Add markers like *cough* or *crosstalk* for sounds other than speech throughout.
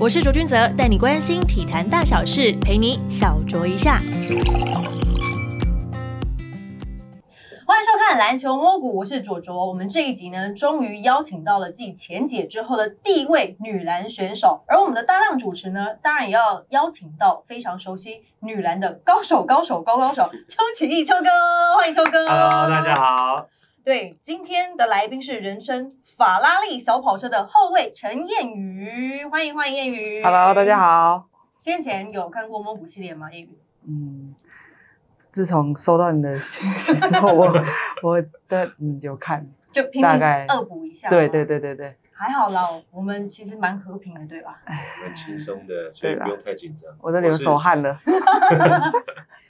我是卓君泽，带你关心体坛大小事，陪你小酌一下。欢迎收看篮球摸骨，我是卓卓。我们这一集呢，终于邀请到了继前姐之后的第一位女篮选手，而我们的搭档主持呢，当然也要邀请到非常熟悉女篮的高手、高手、高高手邱启义邱哥，欢迎邱哥。Hello，大家好。对，今天的来宾是人称法拉利小跑车的后卫陈燕宇，欢迎欢迎燕宇。Hello，大家。好。先前有看过摸骨系列吗？燕宇？嗯，自从收到你的讯息之后，我 *laughs* 我的嗯有看，就拼命大概恶补一下。对对，对对对，还好啦，我们其实蛮和平的，对吧？蛮轻松的，所以不用太紧张。我都流手汗了。*laughs*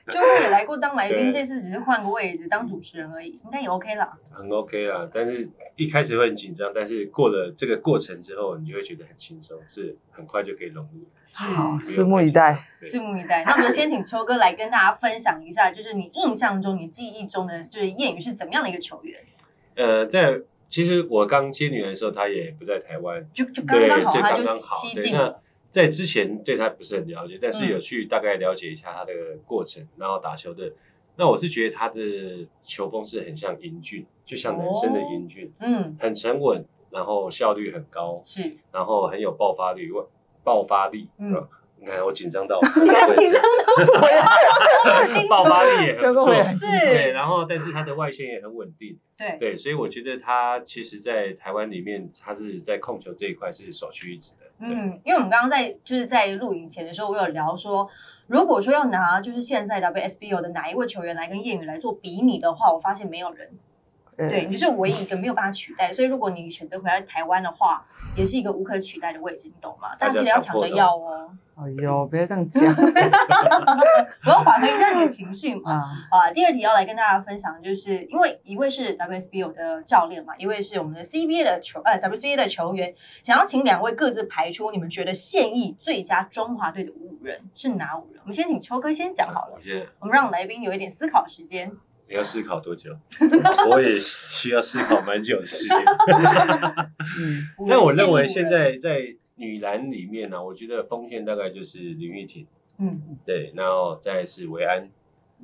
*laughs* 就哥也来过当来宾，对这次只是换个位置当主持人而已，应该也 OK 啦。很 OK 啦。但是一开始会很紧张，但是过了这个过程之后，你就会觉得很轻松，是很快就可以融入。好，拭目以待。拭目以待。那我们先请秋哥来跟大家分享一下，就是你印象中、你记忆中的，就是谚语是怎么样的一个球员？呃，在其实我刚接女儿的时候，她也不在台湾，就就刚对，刚好，就他就刚刚好。对，那西进了。在之前对他不是很了解，但是嗯有去大概了解一下他的过程，然后打球的。那我是觉得他的球风是很像英俊，就像男生的英俊，嗯，很沉稳，然后效率很高，是。然后很有爆发力，爆发力。嗯嗯，你看我紧张到，*laughs* 你看紧张到我要爆发力也很不错是对，然后但是他的外线也很稳定，对，对，所以我觉得他其实，在台湾里面，他是在控球这一块是首屈一指的。对，嗯，因为我们刚刚在就是在录影前的时候，我有聊说，如果说要拿就是现在 WSBO 的哪一位球员来跟谚语来做比拟的话，我发现没有人，对，你就是唯一一个没有办法取代。所以如果你选择回来台湾的话，也是一个无可取代的位置，你懂吗？大家记得要抢着要哦，哎呦，别这样讲 *laughs* 我要缓和一下你的情绪嘛。啊！好啊，第二题要来跟大家分享，就是因为一位是 WSBO 的教练嘛，一位是我们的 CBA 的球呃 WCBA 的球员，想要请两位各自排出你们觉得现役最佳中华队的五人是哪五人？我们先请秋哥先讲好了我们让来宾有一点思考时间。你要思考多久？我也需要思考蛮久的时间。嗯，*laughs* 但我认为现在在女篮里面呢、我觉得锋线大概就是林玉婷，嗯。对，然后再是维安，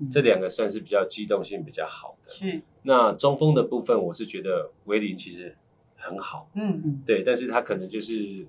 嗯。这两个算是比较机动性比较好的。是。那中锋的部分，我是觉得维林其实很好，嗯嗯。对，但是他可能就是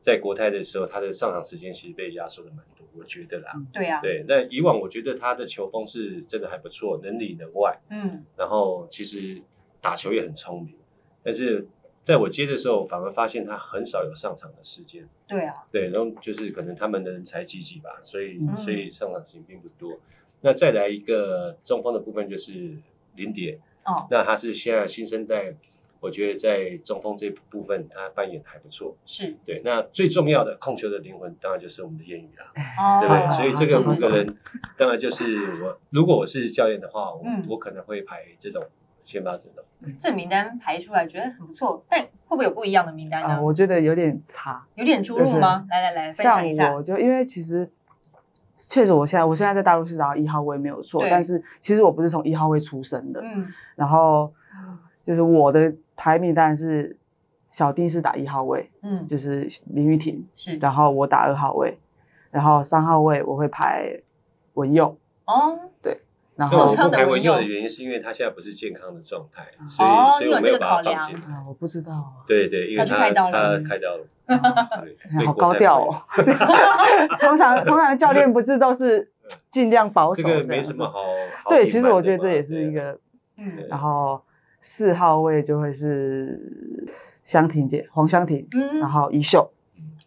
在国泰的时候，他的上场时间其实被压缩的蛮多，我觉得啦。对啊。对，那以往我觉得他的球风是真的还不错，能里能外，嗯。然后其实打球也很聪明，但是在我接的时候，反而发现他很少有上场的时间。对啊。对，然后就是可能他们的人才济济吧，所以、嗯。所以上场时间并不多。那再来一个中锋的部分就是林蝶，哦。那他是现在新生代，我觉得在中锋这部分他扮演还不错。是对，那最重要的控球的灵魂当然就是我们的谚语啦，哦对不对？所以这个五个人，当然就是我，如果我是教练的话，我、嗯我可能会排这种先发阵容。这名单排出来觉得很不错，但会不会有不一样的名单呢？啊，我觉得有点差。有点出入吗？来来来，分享一下像。我就因为其实确实我现在我现在在大陆是打一号位没有错，但是其实我不是从一号位出生的，嗯然后就是我的排名当然是小弟是打一号位，嗯，就是林玉婷，是然后我打二号位，然后三号位我会排文佑，哦对然后不排文佑佑的原因是因为他现在不是健康的状态，哦所以、所以你有这个我没有把他考量放进我不知道啊，对对，因为他去开刀了他开刀了，*laughs* 好高调哦。*laughs* *laughs* 通常通常教练不是都是尽量保守这个没什么好。好对，其实我觉得这也是一个，嗯然后四号位就会是香婷姐黄香婷，嗯然后一秀，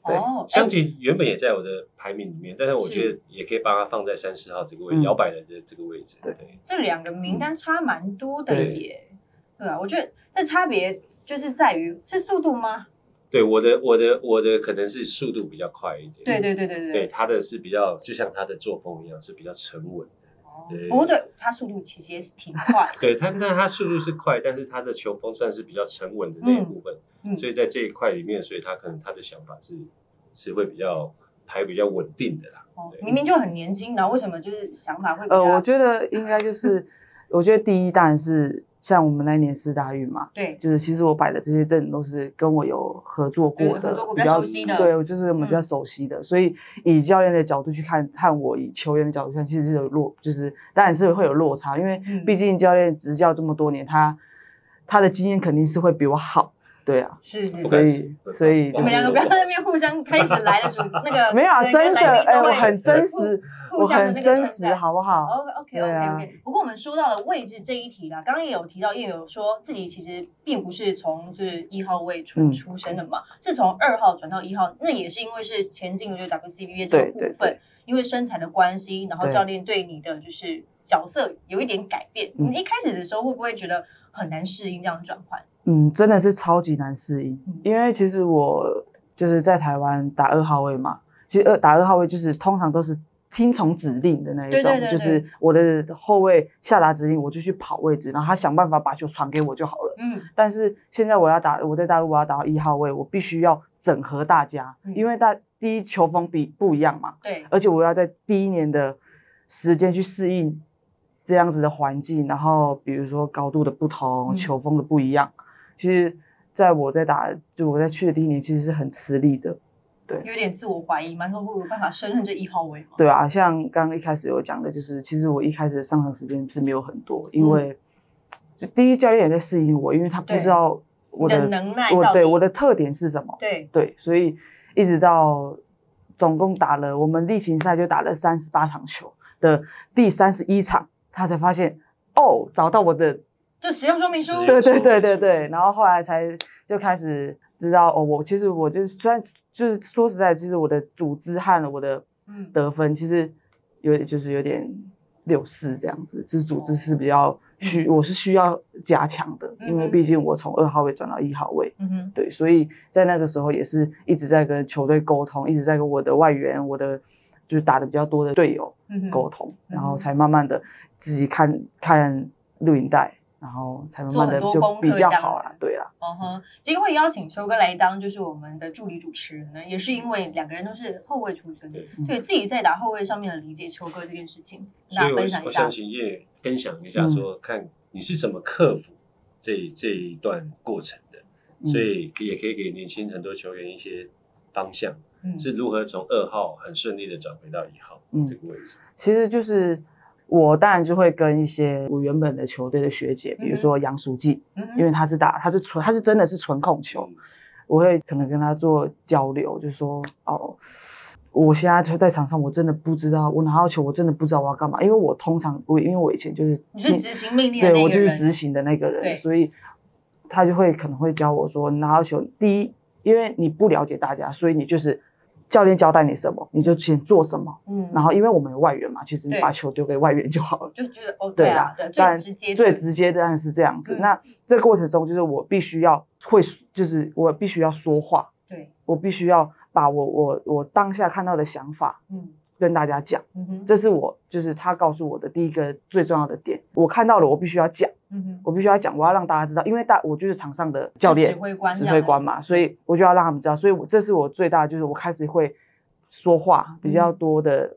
对哦，香吉原本也在我的排名里面，但是我觉得也可以把它放在三十号这个位摇摆人的这个位置。对对，这两个名单差蛮多的对耶。对啊，我觉得这差别就是在于是速度吗？对我的我的我的可能是速度比较快一点，对对对对对，对。他的是比较就像他的作风一样，是比较沉稳。哦对不过对他速度其实也是挺快的。*laughs* 对他，但他速度是快，但是他的球风算是比较沉稳的那一部分，嗯嗯所以在这一块里面，所以他可能他的想法是是会比较还比较稳定的啦。哦明明就很年轻，然后为什么就是想法会比呃，我觉得应该就是，*laughs* 我觉得第一当然是像我们那一年四大运嘛，对，就是其实我摆的这些阵都是跟我有合作过的，合作过比较熟悉的对，就是我们比较嗯。熟悉的，所以以教练的角度去看，看我以球员的角度看，其实是有落，就是当然是会有落差，因为嗯。毕竟教练执教这么多年，他他的经验肯定是会比我好，对啊，是是是。所以所以你们就是两个不要在那边互相开始来的主 *laughs* 那个没有啊，真的，主持人跟来宾哎，都会我很真实，我互相的那个很真实，好不好？？OK，OK OK 啊 OK。不过我们说到了位置这一题啦，刚刚也有提到，也有说自己其实并不是从就是一号位出嗯出生的嘛，是从二号转到一号，那也是因为是前进的就是 WCBA 这个部分对对对，因为身材的关系，然后教练对你的就是角色有一点改变。嗯你一开始的时候会不会觉得很难适应这样的转换？嗯，真的是超级难适应嗯，因为其实我就是在台湾打二号位嘛，其实二打二号位就是通常都是听从指令的那一种，对对对就是我的后卫下达指令，我就去跑位置，然后他想办法把球传给我就好了。嗯，但是现在我要打，我在大陆我要打到一号位，我必须要整合大家，嗯。因为大第一球风比不一样嘛，对，而且我要在第一年的时间去适应这样子的环境，然后比如说高度的不同、嗯。球风的不一样，其实在我在打，就我在去的第一年，其实是很吃力的。对有点自我怀疑嘛，说会有办法胜任这一号位吗？对啊，像刚刚一开始有讲的，就是其实我一开始上场时间是没有很多，因为就第一教练也在适应我，因为他不知道我的的能耐我对我的特点是什么。对，对，所以一直到总共打了我们例行赛就打了三十八场球的第三十一场，他才发现哦，找到我的，就使用说明书。对对对对对，然后后来才就开始知道哦，我其实我就是虽然就是说实在，其实我的组织和我的嗯。得分其实有点就是有点六四这样子，就是组织是比较需我是需要加强的，因为毕竟我从二号位转到一号位。嗯哼，对，所以在那个时候也是一直在跟球队沟通，一直在跟我的外援、我的就是打的比较多的队友嗯沟通，然后才慢慢的自己看看录影带，然后才慢慢的就做很多功课比较这样子好啦。对啦，嗯哼，今天会邀请秋哥来当就是我们的助理主持人呢，也是因为两个人都是后卫出身，对对自己在打后卫上面的理解，秋哥这件事情，跟大所以我家分享一下我想。请叶分享一下嗯说，看你是怎么克服这这一段过程的，嗯所以也可以给年轻很多球员一些方向，嗯是如何从二号很顺利的转回到一号嗯这个位置。其实就是我当然就会跟一些我原本的球队的学姐，比如说杨淑记，因为他是打他是纯他是真的是纯控球，嗯。我会可能跟他做交流，就说哦，我现在就在场上，我真的不知道，我拿到球，我真的不知道我要干嘛，因为我通常我因为我以前就是你是执行命令的对我就是执行的那个人，所以他就会可能会教我说，拿到球，第一，因为你不了解大家，所以你就是教练交代你什么，你就先做什么。嗯，然后因为我们有外援嘛，其实你把球丢给外援就好了。就觉得哦，对啊，对，最直接的，最直接的当然是这样子。嗯。那这个过程中，就是我必须要会，就是我必须要说话，对，我必须要把我我我当下看到的想法嗯跟大家讲，这是我就是他告诉我的第一个最重要的点。我看到了，我必须要讲，我必须要讲，我要让大家知道，因为大我就是场上的教练指挥官指挥官嘛，所以我就要让他们知道，所以我这是我最大的，就是我开始会说话比较多的，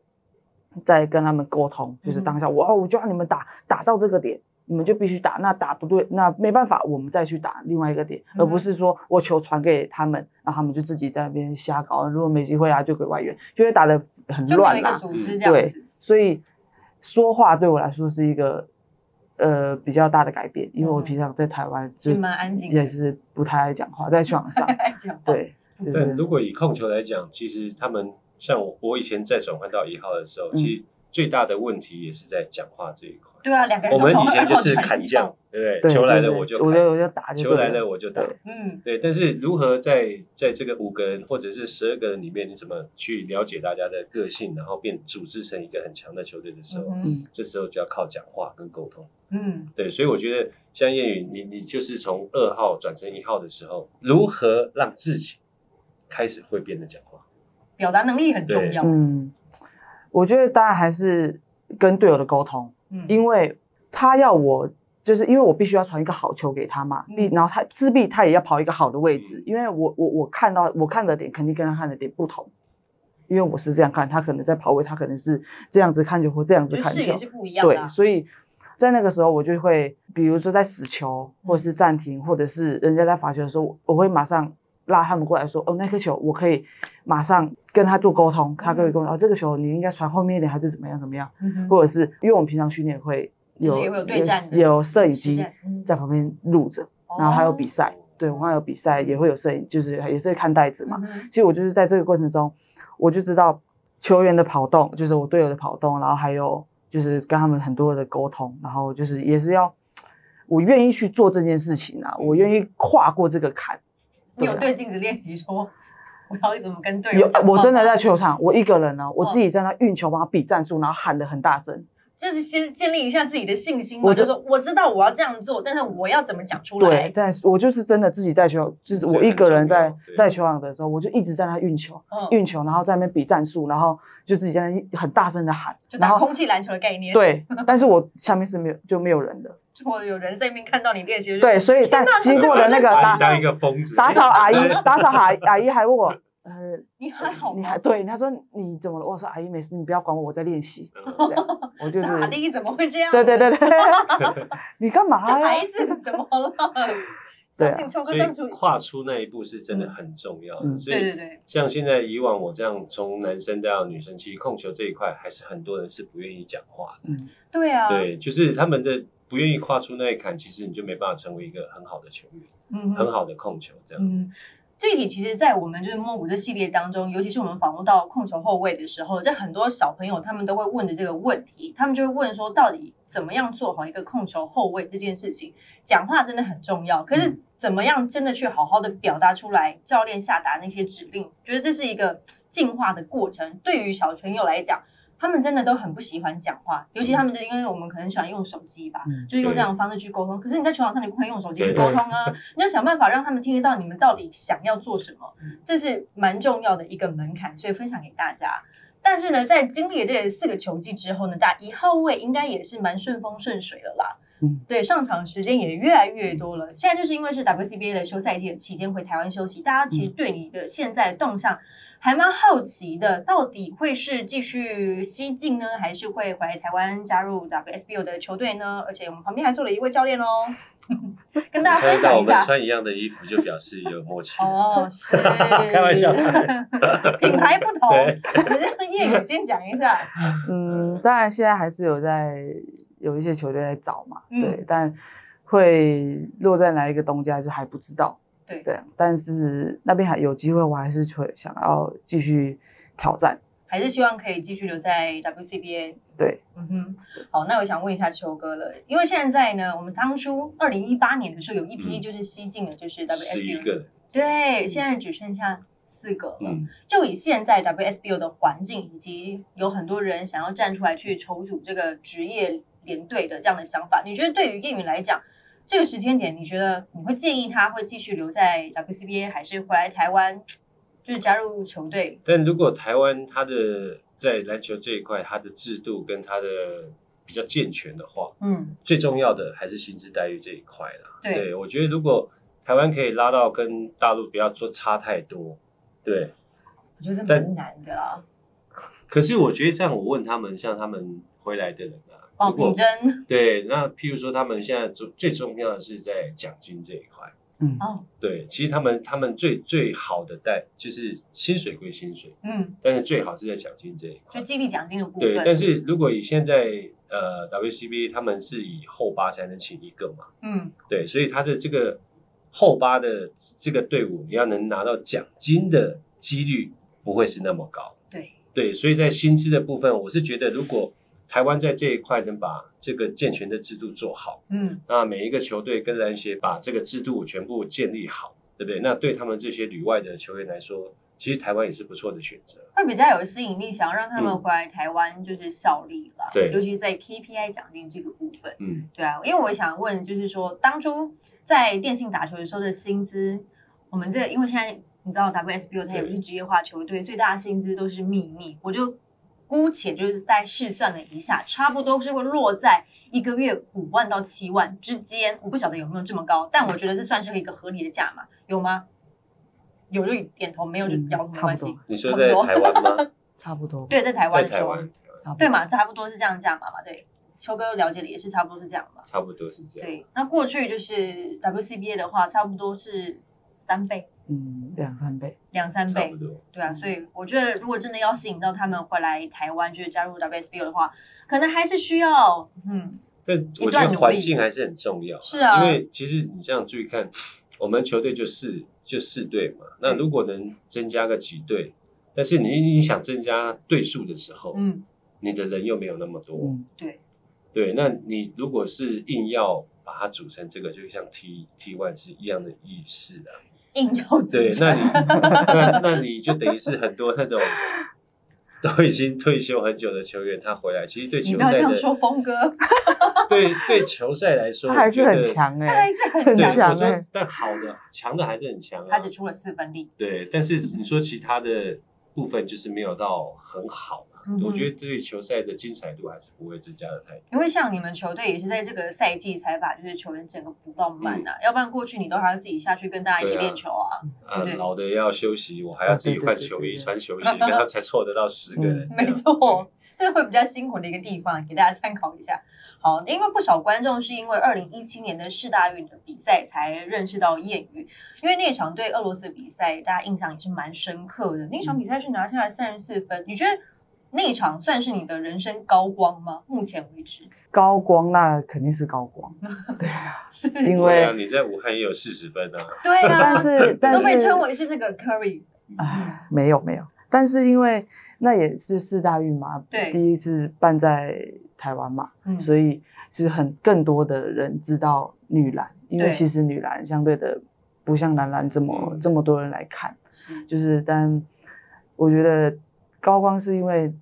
在跟他们沟通，就是嗯当下我哦，我就让你们打打到这个点。你们就必须打，那打不对，那没办法，我们再去打另外一个点，而不是说我球传给他们，然后他们就自己在那边瞎搞。如果没机会啊，就给外援，就会打得很乱啦。对，，所以说话对我来说是一个呃比较大的改变，因为我嗯平常在台湾就是蛮安静也是不太爱讲话，在球场上，*laughs* 爱讲，对，但如果以控球来讲，其实他们像我，我以前在转换到一号的时候，嗯其实最大的问题也是在讲话这一块。对啊，两个人我们以前就是砍将号，，对不对对？球来了我就砍，我就我就打就球来了了我就打。嗯对，但是如何在在这个五个人或者是十二个人里面，你怎么去了解大家的个性，然后变组织成一个很强的球队的时候，嗯这时候就要靠讲话跟沟通。嗯对，所以我觉得像叶宇，你你就是从二号转成一号的时候，如何让自己开始会变得讲话？表达能力很重要，嗯，我觉得当然还是跟队友的沟通，嗯。因为他要我。就是因为我必须要传一个好球给他嘛，必嗯然后他势必他也要跑一个好的位置嗯，因为我我我看到我看的点肯定跟他看的点不同，因为我是这样看，他可能在跑位，他可能是这样子看球或这样子看球就是不一样的啊。对，，所以在那个时候，我就会，比如说在死球，或者是暂停，或者是人家在罚球的时候，我会马上拉他们过来说，哦，那颗球我可以马上跟他做沟通，他可以跟我说，哦，这个球你应该传后面一点，还是怎么样怎么样，嗯或者是因为我们平常训练会有有摄影机在旁边录着，然后还有比赛，对，我们还有比赛也会有摄影，就是也是看袋子嘛。嗯其实我就是在这个过程中，我就知道球员的跑动，就是我队友的跑动，然后还有就是跟他们很多的沟通，然后就是也是要我愿意去做这件事情啊，我愿意跨过这个坎。你有对镜子练习说 *laughs* 我要怎么跟队友我真的在球场，我一个人呢，我哦自己在那运球，帮他比战术，然后喊的很大声。就是先建立一下自己的信心，我就就说我知道我要这样做，但是我要怎么讲出来对，？但是我就是真的自己在球，就是我一个人在在球场的时候，我就一直在那运球，嗯，运球，然后在那边比战术，然后就自己在那很大声的喊，就打空气篮球的概念。，对，但是我下面是没有就没有人的，或者有人在那边看到你练习，对，所以但哪经过的那个打把你当一个疯子，打扫阿姨，*laughs* 打扫阿姨阿姨还问我，呃，*laughs* 你还好吗？你还对，他说你怎么了？我说阿姨没事，你不要管我，我在练习。*laughs* 我就是阿姨怎么会这样？对对对对，你干嘛呀？孩子怎么了？对啊相信秋哥所当初以跨出那一步是真的很重要所以对对对，像现在以往我这样从男生到女生，其实控球这一块还是很多人是不愿意讲话的。嗯，对啊，对，就是他们的不愿意跨出那一坎，其实你就没办法成为一个很好的球员，嗯很好的控球这样。嗯，这一题其实，在我们就是摸骨这系列当中，尤其是我们访问到控球后卫的时候，这很多小朋友他们都会问的这个问题，他们就会问说，到底怎么样做好一个控球后卫这件事情？讲话真的很重要，可是怎么样真的去好好的表达出来，教练下达那些指令，觉得这是一个进化的过程。对于小朋友来讲，他们真的都很不喜欢讲话，尤其他们就因为我们可能喜欢用手机吧，嗯就是用这样的方式去沟通。可是你在球场上你不可以用手机去沟通啊，你要想办法让他们听得到你们到底想要做什么，这是蛮重要的一个门槛，所以分享给大家。但是呢，在经历了这四个球季之后呢，大一号位应该也是蛮顺风顺水了啦。嗯，对，上场时间也越来越多了。现在就是因为是 WCBA 的休赛季的期间回台湾休息，大家其实对你的现在的动向还蛮好奇的，到底会是继续西进呢，还是会回来台湾加入 WSBO 的球队呢？而且我们旁边还坐了一位教练哦，跟大家分享一下。穿一样的衣服，就表示有默契。哦，是 *laughs* 开玩笑 *laughs* 品牌不同，我们让叶宇先讲一下。*laughs* 嗯，当然现在还是有在有一些球队在找嘛，嗯对，但会落在哪一个东家还是还不知道，对。对，但是那边还有机会，我还是会想要继续挑战，还是希望可以继续留在 WCBA。对，嗯哼，好，那我想问一下秋哥了，因为现在呢，我们当初二零一八年的时候有一批嗯。就是西进的，就是 WSBO，个，对，现在只剩下四个了。嗯，就以现在 WSBO 的环境，以及有很多人想要站出来去筹组这个职业联队的这样的想法，你觉得对于叶允来讲，这个时间点，你觉得你会建议他会继续留在 WCBA，还是回来台湾，就是加入球队？但如果台湾他的在篮球这一块，他的制度跟他的比较健全的话，嗯，最重要的还是薪资待遇这一块啦。对我觉得如果台湾可以拉到跟大陆不要说差太多，对。我觉得但蛮难的啦。可是我觉得这样，我问他们，像他们回来的人啊，哦，如果品珍，*laughs* 对，那譬如说他们现在最最重要的是在奖金这一块。嗯，哦，对，其实他们他们最最好的待就是薪水归薪水，嗯，但是最好是在奖金这一块就块。激励奖金的部对，分。但是如果以现在呃 WCBA 他们是以后八才能请一个嘛，嗯，对，所以他的这个后八的这个队伍，你要能拿到奖金的几率不会是那么高。对，对，所以在薪资的部分，我是觉得如果台湾在这一块能把这个健全的制度做好，嗯，那每一个球队跟篮协把这个制度全部建立好，对不对？那对他们这些旅外的球员来说，其实台湾也是不错的选择。会比较有吸引力，想要让他们嗯回来台湾就是效力啦。对尤其在 KPI 奖金这个部分。嗯，对啊，因为我想问，就是说当初在电信打球的时候的薪资，我们这个因为现在你知道 WSBO 它也不是职业化球队，所以大家薪资都是秘密。我就姑且就是在试算了一下，差不多是会落在一个月五万到七万之间。我不晓得有没有这么高，但我觉得这算是一个合理的价码，有吗？有就点头，没有就嗯摇头没关系差不多。你说在台湾吗？*laughs* 差不多，对，在台湾的时候在台湾，对嘛，差不多是这样价码嘛，对。秋哥了解的也是差不多是这样嘛？差不多是这样。对，那过去就是 WCBA 的话，差不多是三倍、嗯，两三倍。两三倍差不，多。对啊，所以我觉得如果真的要吸引到他们回来台湾，就是加入 WSBO 的话，可能还是需要，嗯，但我觉得环境还是很重要。是啊因为其实你这样注意看，我们球队就四就四队嘛，那如果能增加个几队，但是你你想增加队数的时候，嗯，你的人又没有那么多，嗯，对，对，那你如果是硬要把它组成这个，就像 T T one 是一样的意思的，硬要对，那你成，那那你就等于是很多那种都已经退休很久的球员，他回来，其实对你不要这球赛的样说，峰哥，*laughs* 对对球赛来说，他还是很强哎、他还是很强，强我觉得欸但好的强的还是很强啊。他只出了四分力，对，但是你说其他的部分就是没有到很好嘛，嗯我觉得对球赛的精彩度还是不会增加的太多。因为像你们球队也是在这个赛季才把就是球员整个补到满啊，要不然过去你都还要自己下去跟大家一起练球啊，啊对，老的要休息，我还要自己换球衣、穿球鞋，然后才凑得到十个人。没错，这是会比较辛苦的一个地方，给大家参考一下。好，因为不少观众是因为二零一七年的世大运的比赛才认识到谚语，因为那场对俄罗斯的比赛，大家印象也是蛮深刻的。那场比赛是拿下来三十四分，你觉得那一场算是你的人生高光吗？目前为止，高光那肯定是高光，*laughs* 是，因对啊，为你在武汉也有四十分啊。对啊，但是 *laughs* 但都被是称为是那个 Curry，唉，没有没有，但是因为那也是四大运嘛，对。第一次办在台湾嘛，嗯，所以是很更多的人知道女篮，因为其实女篮相对的不像男篮这么、嗯。这么多人来看，是。就是但我觉得高光是因为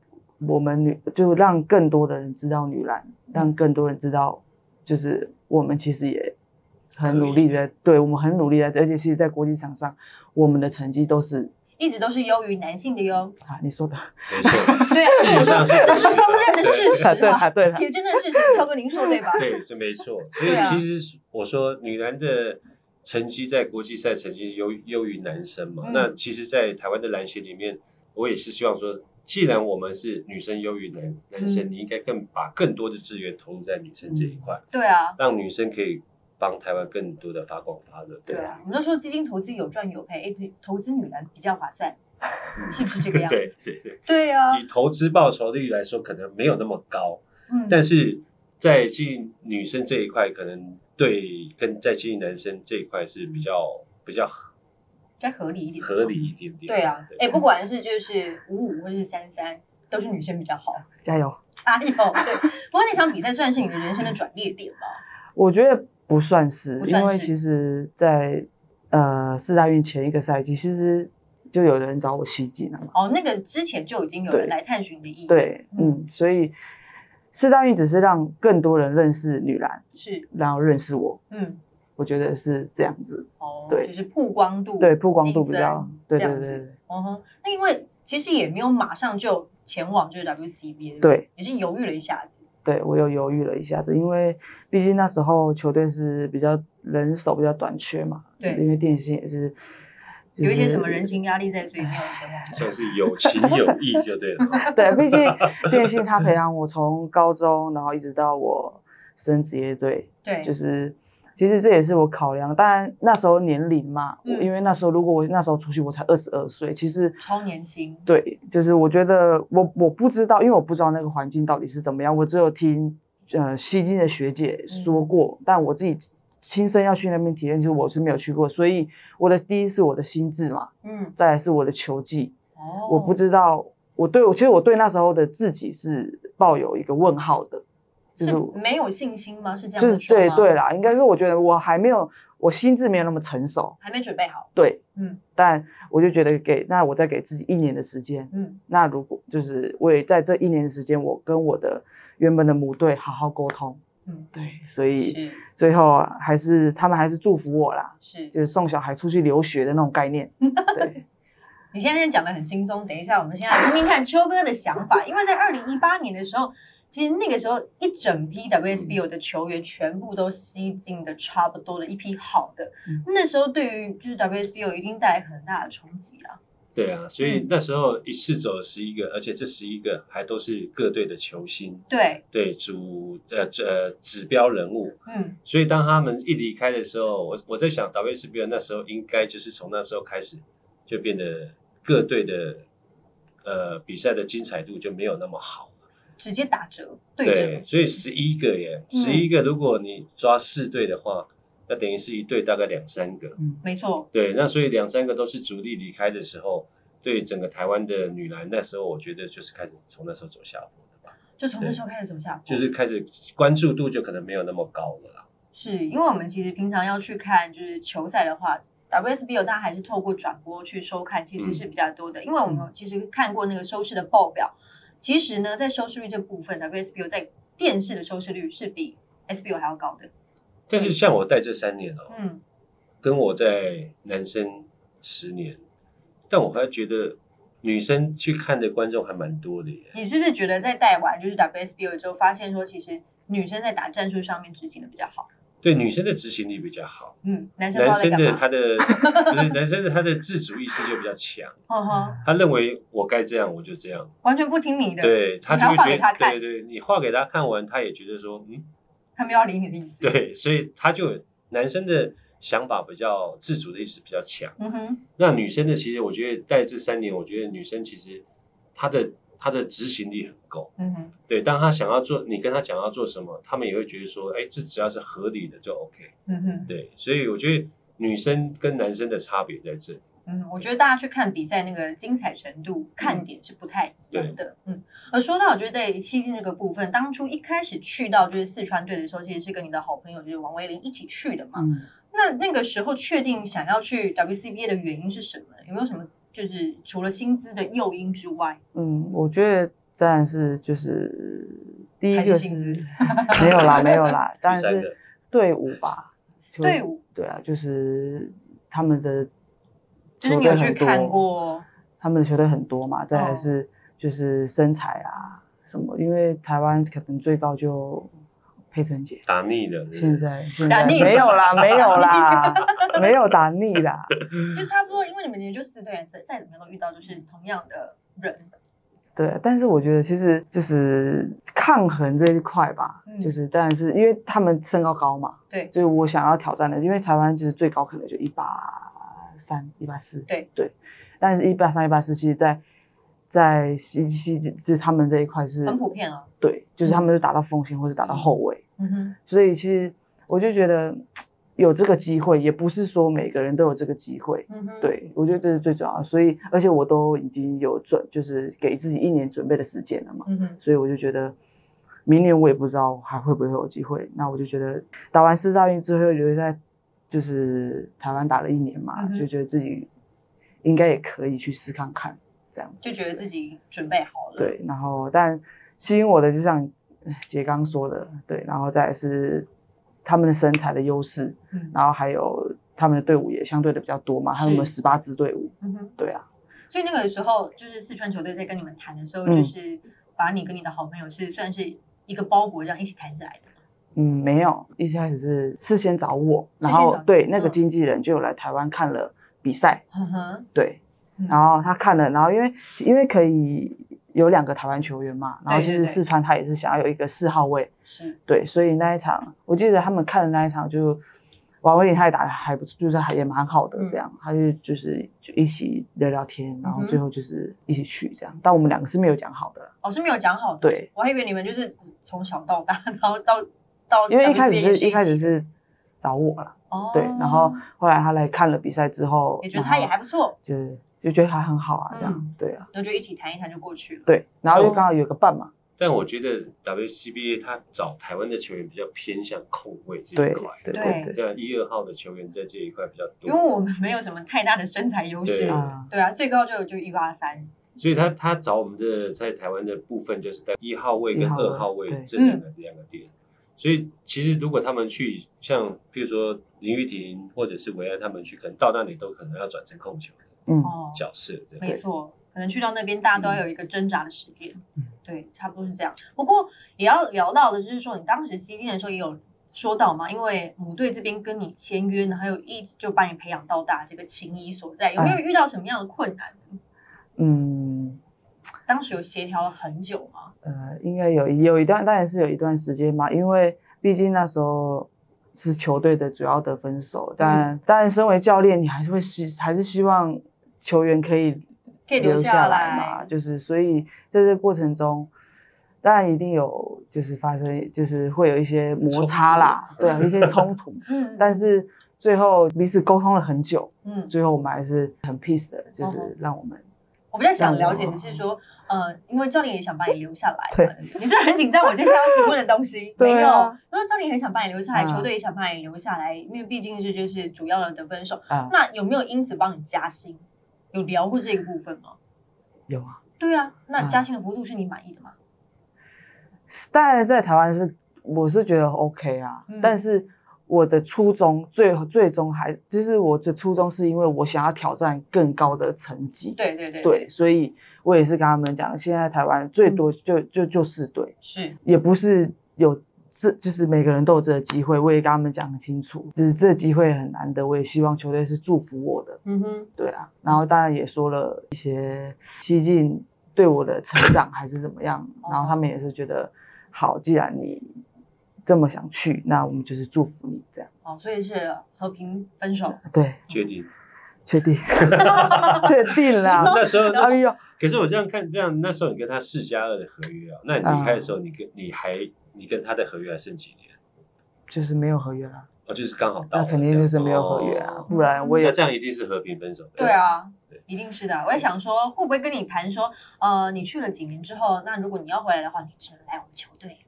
我们女就让更多的人知道女篮，让更多人知道，就是我们其实也很努力的，对我们很努力的，而且其实，在国际场上，我们的成绩都是一直都是优于男性的哟。啊，你说的，没错，*laughs* 对啊，*laughs* 事实上是这是公认的事实对嘛，啊对啊，铁真的事实，超哥您说对吧？对，是没错。所以其实是我说女篮的成绩在国际赛成绩优优于男生嘛。嗯那其实，在台湾的篮协里面，我也是希望说，既然我们是女生优于男男生，嗯。你应该更把更多的资源投入在女生这一块，对啊，让女生可以帮台湾更多的发光发热。对啊，我们都说基金投资有赚有赔，哎，投资女篮比较划算，*laughs* 是不是这个样对子？对对，对啊，以投资报酬率来说，可能没有那么高，嗯，但是在吸引女生这一块，可能对跟在吸引男生这一块是比较比较比较合理一点，合理一点点。对啊，哎，不管是就是五五或是三三，都是女生比较好，*laughs* 加油！加油！对，不过那场比赛算是你的人生的转捩点吧？*laughs* 我觉得不算是，算是因为其实在，呃四大运前一个赛季，其实就有人找我西进了嘛。哦，那个之前就已经有人对来探寻你的意义，，对，嗯，所以四大运只是让更多人认识女篮，是，然后认识我，嗯，我觉得是这样子。哦，对就是曝光度，对，曝光度比激较增，对对对对嗯哼，那因为其实也没有马上就前往就是 WCBA，对，也是犹豫了一下子，对，我又犹豫了一下子，因为毕竟那时候球队是比较人手比较短缺嘛，对因为电信也是。有一些什么人情压力在，所以没有前。*laughs* 算是有情有义就对了。*laughs* 对，毕竟电信他培养我从高中，然后一直到我升职业队，对，就是其实这也是我考量。当然那时候年龄嘛，嗯。因为那时候如果我那时候出去，我才二十二岁，其实超年轻，对，就是我觉得我我不知道，因为我不知道那个环境到底是怎么样，我只有听呃西京的学姐说过，但我自己亲身要去那边体验，就是我是没有去过，所以我的第一是我的心智嘛，嗯，再来是我的球技，哦，我不知道，我对我其实我对那时候的自己是抱有一个问号的，就是是没有信心吗？是这样就是子说吗？对对，啦，应该是我觉得我还没有，我心智没有那么成熟，还没准备好，对，嗯。但我就觉得给那我再给自己一年的时间，嗯，那如果就是我也在这一年的时间，我跟我的原本的母队好好沟通，嗯，对，所以是最后啊还是他们还是祝福我啦，是，就是送小孩出去留学的那种概念，*laughs* 对，*laughs* 你现在讲的很轻松，等一下我们先来听听看秋哥的想法，因为在二零一八年的时候。其实那个时候一整批 WSBO 的球员全部都吸进的差不多的一批好的，嗯那时候对于就是 WSBO 一定带来很大的冲击啊。对啊，所以那时候一次走了十一个，而且这十一个还都是各队的球星，对对主呃呃指标人物。嗯所以当他们一离开的时候，我我在想 WSBL 那时候应该就是从那时候开始就变得各队的呃比赛的精彩度就没有那么好了。直接打折对对，所以十一个耶，嗯。十一个如果你抓四对的话，那等于是一队大概两三个。嗯没错，对，那所以两三个都是主力离开的时候，对整个台湾的女篮那时候，我觉得就是开始从那时候走下坡的吧，就从那时候开始走下坡，就是开始关注度就可能没有那么高了啦。是因为我们其实平常要去看就是球赛的话，WSBL 大家还是透过转播去收看，其实是比较多的。因为我们其实看过那个收视的报表，其实呢，在收视率这部分，WSBU 在电视的收视率是比 SBL 还要高的。但是像我带这三年哦，嗯，跟我在男生十年，但我还觉得女生去看的观众还蛮多的耶。你是不是觉得在带完就是 WSBU 之后，发现说其实女生在打战术上面执行的比较好？对女生的执行力比较好，嗯，男生男生？的他的就是男生的他的自主意识就比较强，呵呵，他认为我该这样我就这样，完全不听你的，对他就会觉得对对，你画给他看完，他也觉得说嗯他没有要理你的意思。，对，所以他就有男生的想法比较自主的意识比较强。嗯哼，那女生的其实我觉得在这三年，我觉得女生其实她的她的执行力很够。嗯哼，对，当他想要做，你跟他讲要做什么，他们也会觉得说，哎，这只要是合理的就 OK。嗯哼。对，所以我觉得女生跟男生的差别在这里。嗯，我觉得大家去看比赛那个精彩程度、看点是不太一样的。嗯，而说到我觉得在西进这个部分，当初一开始去到就是四川队的时候，其实是跟你的好朋友就是王维林一起去的嘛。嗯，那那个时候确定想要去 WCBA 的原因是什么？有没有什么就是除了薪资的诱因之外，嗯，我觉得当然是就是第一个薪资是没有啦，没有啦，*laughs* 当然是队伍吧。队伍对啊，就是他们的就是你有去看过？他们的球队很多嘛，再来哦是就是身材啊什么，因为台湾可能最高就佩珍姐，打腻了，现在现在打腻了没有啦，没有啦，*laughs* 没有打腻啦。*laughs* 就差不多，因为你们也就四队人，再再怎么样都遇到就是同样的人。对，但是我觉得其实就是抗衡这一块吧，嗯就是当然是因为他们身高高嘛，对就是我想要挑战的，因为台湾就是最高可能就一八三、一八四，对对，但是一八三、一八四，其实在在西西是他们这一块是很普遍啊。对，就是他们就打到锋线或者打到后卫，嗯哼，所以其实我就觉得有这个机会，也不是说每个人都有这个机会。嗯哼，，对，我觉得这是最重要的，所以而且我都已经有准，就是给自己一年准备的时间了嘛，嗯哼，所以我就觉得明年我也不知道还会不会有机会。那我就觉得打完四大运之后留在就是台湾打了一年嘛，嗯就觉得自己应该也可以去试看看这样子，就觉得自己准备好了。，对，然后但吸引我的就像呃杰刚说的，对，然后再来是他们的身材的优势，嗯然后还有他们的队伍也相对的比较多嘛，他们是十八支队伍，嗯哼。对啊，所以那个时候，就是四川球队在跟你们谈的时候，嗯就是把你跟你的好朋友是算是一个包裹这样一起谈起来的。嗯，没有，一开始是事先找我，然后对那个嗯经纪人就有来台湾看了比赛，嗯哼，对，嗯然后他看了，然后因为因为可以有两个台湾球员嘛，然后其实四川他也是想要有一个四号位，是，对，所以那一场我记得他们看的那一场就王威林他也打的还不错，就是还也蛮好的嗯这样，他就就是就一起聊聊天，然后最后就是一起去这样，但我们两个是没有讲好的，哦是没有讲好的。对，我还以为你们就是从小到大，然后到 *laughs* 到，因为一开始是一开始是找我了，哦，对，然后后来他来看了比赛之后，也觉得他也还不错，就是就觉得还很好啊，这样嗯对啊，那就一起谈一谈就过去了。对，然后又哦刚好有个伴嘛，但我觉得 WCBA 他找台湾的球员比较偏向控卫这一块，对对。对对，像一二号的球员在这一块比较多。因为多，我们没有什么太大的身材优势。对，啊，对啊，最高就就一八三，所以他他找我们的在台湾的部分就是在一号位跟一号位二号位对。这两个两个点。所以其实如果他们去像譬如说林玉婷或者是维安他们去，可能到那里都可能要转成控球的角色。没错，可能去到那边大家都要有一个挣扎的时间，嗯对，差不多是这样。不过也要聊到的就是说，你当时吸金的时候也有说到嘛，因为母队这边跟你签约呢，还有一直就把你培养到大这个情谊所在，有没有遇到什么样的困难？嗯，当时有协调了很久吗？呃，应该有有一段，当然是有一段时间嘛，因为毕竟那时候是球队的主要得分手，但当然身为教练，你还是会希还是希望球员可以可以留留下来嘛，就是所以在这个过程中。当然一定有，就是发生，就是会有一些摩擦啦，对啊，一些冲突。*laughs* 嗯，但是最后彼此沟通了很久，嗯，最后我们还是很 peace 的，就是让我们。我比较想了解的是说，呃，因为教练也想把你留下来，对，你是很紧张我接下来要提问的东西，*laughs* 没有。因为教练很想把你留下来，球队也想把你留下来，因为毕竟是就是主要的得分手。那有没有因此帮你加薪？有聊过这个部分吗？有啊。对啊，那嘉兴的幅度是你满意的吗？当然，在台湾是我是觉得 OK 啊，但是我的初衷最最终还就是我的初衷是因为我想要挑战更高的成绩。对对对，对，所以我也是跟他们讲，现在台湾最多就就就四队，是也不是有这就是每个人都有这个机会，我也跟他们讲很清楚，就是这个机会很难得，我也希望球队是祝福我的。嗯哼，对啊，然后当然也说了一些西进。对我的成长还是怎么样，*laughs* 然后他们也是觉得好，既然你这么想去，那我们就是祝福你这样。哦，所以是和平分手。对，确定，确定，*laughs* 确定啦。*laughs* 那时候，哎呦，可是我这样看，这样那时候你跟他四加二的合约啊，那你离开的时候，你跟你还你跟他的合约还剩几年？就是没有合约了。哦，就是刚好到，那肯定就是没有合约啊，不然我也这样一定是和平分手。对啊，一定是的。我也想说，会不会跟你谈说，呃，你去了几年之后，那如果你要回来的话，你只能来我们球队。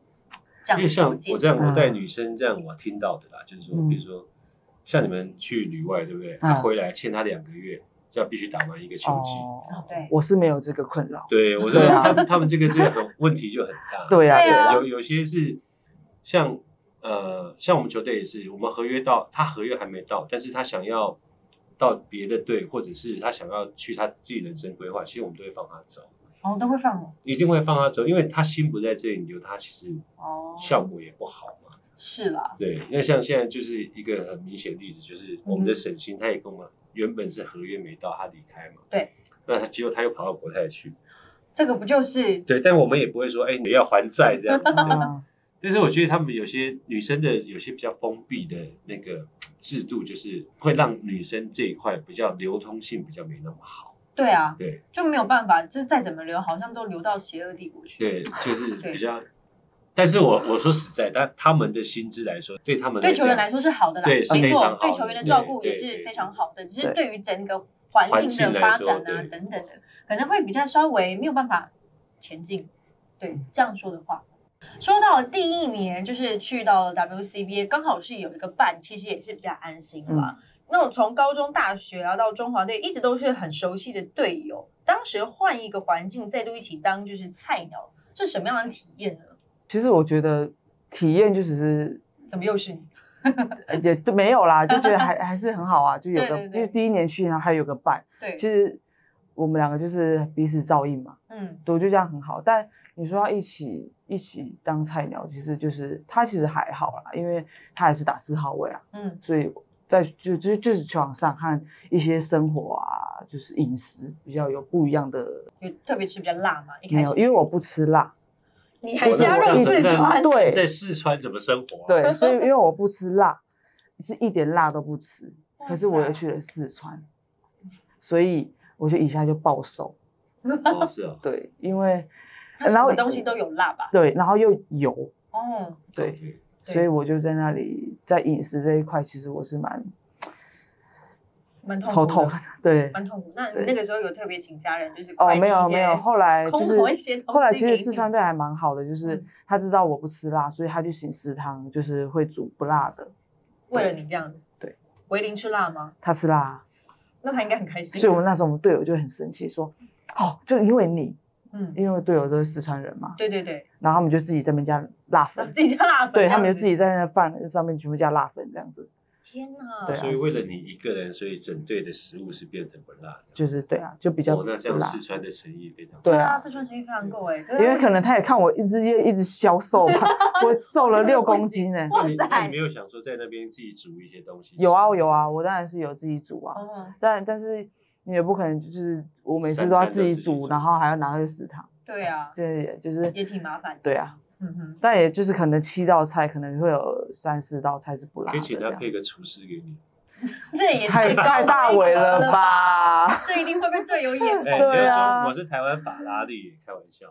这样因为像我这样，我带女生这样，我听到的啦，就是说，比如说像你们去旅外，对不对？他回来欠他两个月，就要必须打完一个球季。哦，对，我是没有这个困扰。对，我说他们他们这个这个很问题就很大。*laughs* 对呀，有有些是像。呃，像我们球队也是，我们合约到，他合约还没到，但是他想要到别的队，或者是他想要去他自己人生规划，其实我们都会放他走。哦，都会放一定会放他走，因为他心不在这里，留他其实哦效果也不好嘛。是啦。对，那像现在就是一个很明显的例子，就是我们的沈星，他也跟我们原本是合约没到，他离开嘛。对。那他结果他又跑到国泰去。这个不就是？对，但我们也不会说，哎，你要还债这样。*laughs* 但是我觉得他们有些女生的有些比较封闭的那个制度，就是会让女生这一块比较流通性比较没那么好。对啊，对，就没有办法，就是再怎么流，好像都流到邪恶帝国去。对，就是比较。但是我我说实在，但他们的薪资来说，对他们对球员来说是好的啦，没错，对球员的照顾也是非常好的。只是对于整个环境的发展啊等等的，可能会比较稍微没有办法前进。对，这样说的话。说到第一年，就是去到了 WCBA，刚好是有一个伴，其实也是比较安心了。那我从高中、大学啊到中华队，一直都是很熟悉的队友。当时换一个环境，再度一起当就是菜鸟，是什么样的体验呢？其实我觉得体验就只是怎么又是你？*laughs* 也都没有啦，就觉得还 *laughs* 还是很好啊，就有个就是第一年去，然后还有个伴。对，其实我们两个就是彼此照应嘛。嗯，我觉得这样很好，但。你说要一起一起当菜鸟，其实就是他其实还好啦，因为他还是打四号位啊，嗯，所以在就就就是球场上和一些生活啊，就是饮食比较有不一样的，有特别吃比较辣嘛？没有，因为我不吃辣。你还加入四川？对，在四川怎么生活？对，所以因为我不吃辣，是一点辣都不吃。可是我又去了四川，所以我就一下就暴瘦。哦，是啊。对，因为。*laughs* 然后东西都有辣吧？对，然后又油。哦，对，所以我就在那里，在饮食这一块，其实我是蛮蛮头痛，对，蛮痛苦。那那个时候有特别请家人，就是哦，没有没有，后来就是后来其实四川队还蛮好的，就是他知道我不吃辣，所以他就请食堂，就是会煮不辣的。为了你这样子，对，维林吃辣吗？他吃辣，那他应该很开心。所以我们那时候我们队友就很生气，说哦，就因为你。嗯，因为队友都是四川人嘛，对对对，然后他们就自己在那边加辣粉，自己加辣粉，对他们就自己在那饭上面全部加辣粉这样子。天哪！对，所以为了你一个人，所以整队的食物是变成不辣的。就是对啊，就比较那这样四川的诚意非常对啊，四川诚意非常够哎，因为可能他也看我一直一直消瘦嘛，我瘦了六公斤呢。那你那你没有想说在那边自己煮一些东西？有啊有啊，我当然是有自己煮啊，但但是。你也不可能就是我每次都要自己煮，然后还要拿去食堂。对啊，对就是也挺麻烦。对啊，嗯哼，但也就是可能七道菜可能会有三四道菜是不辣的，可以请他配个厨师给你。*laughs* 这也太太大伟了吧？这一定会被队友眼红。*laughs* 对啊，我是台湾法拉利，开玩笑。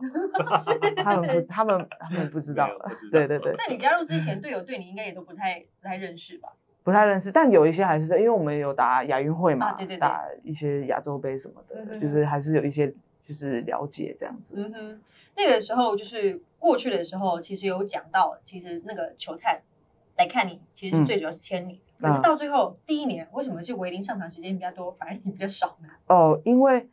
*laughs* 他们不，他们他们不知道。对对对。在你加入之前，队友对你应该也都不太不太认识吧？不太认识，但有一些还是在，因为我们有打亚运会嘛，对对对，打一些亚洲杯什么的，就是还是有一些就是了解这样子。嗯哼，那个时候就是过去的时候，其实有讲到，其实那个球探来看你，其实是最主要是签你。可是到最后第一年，为什么是维林上场时间比较多，反而你比较少呢？*laughs* 哦，因为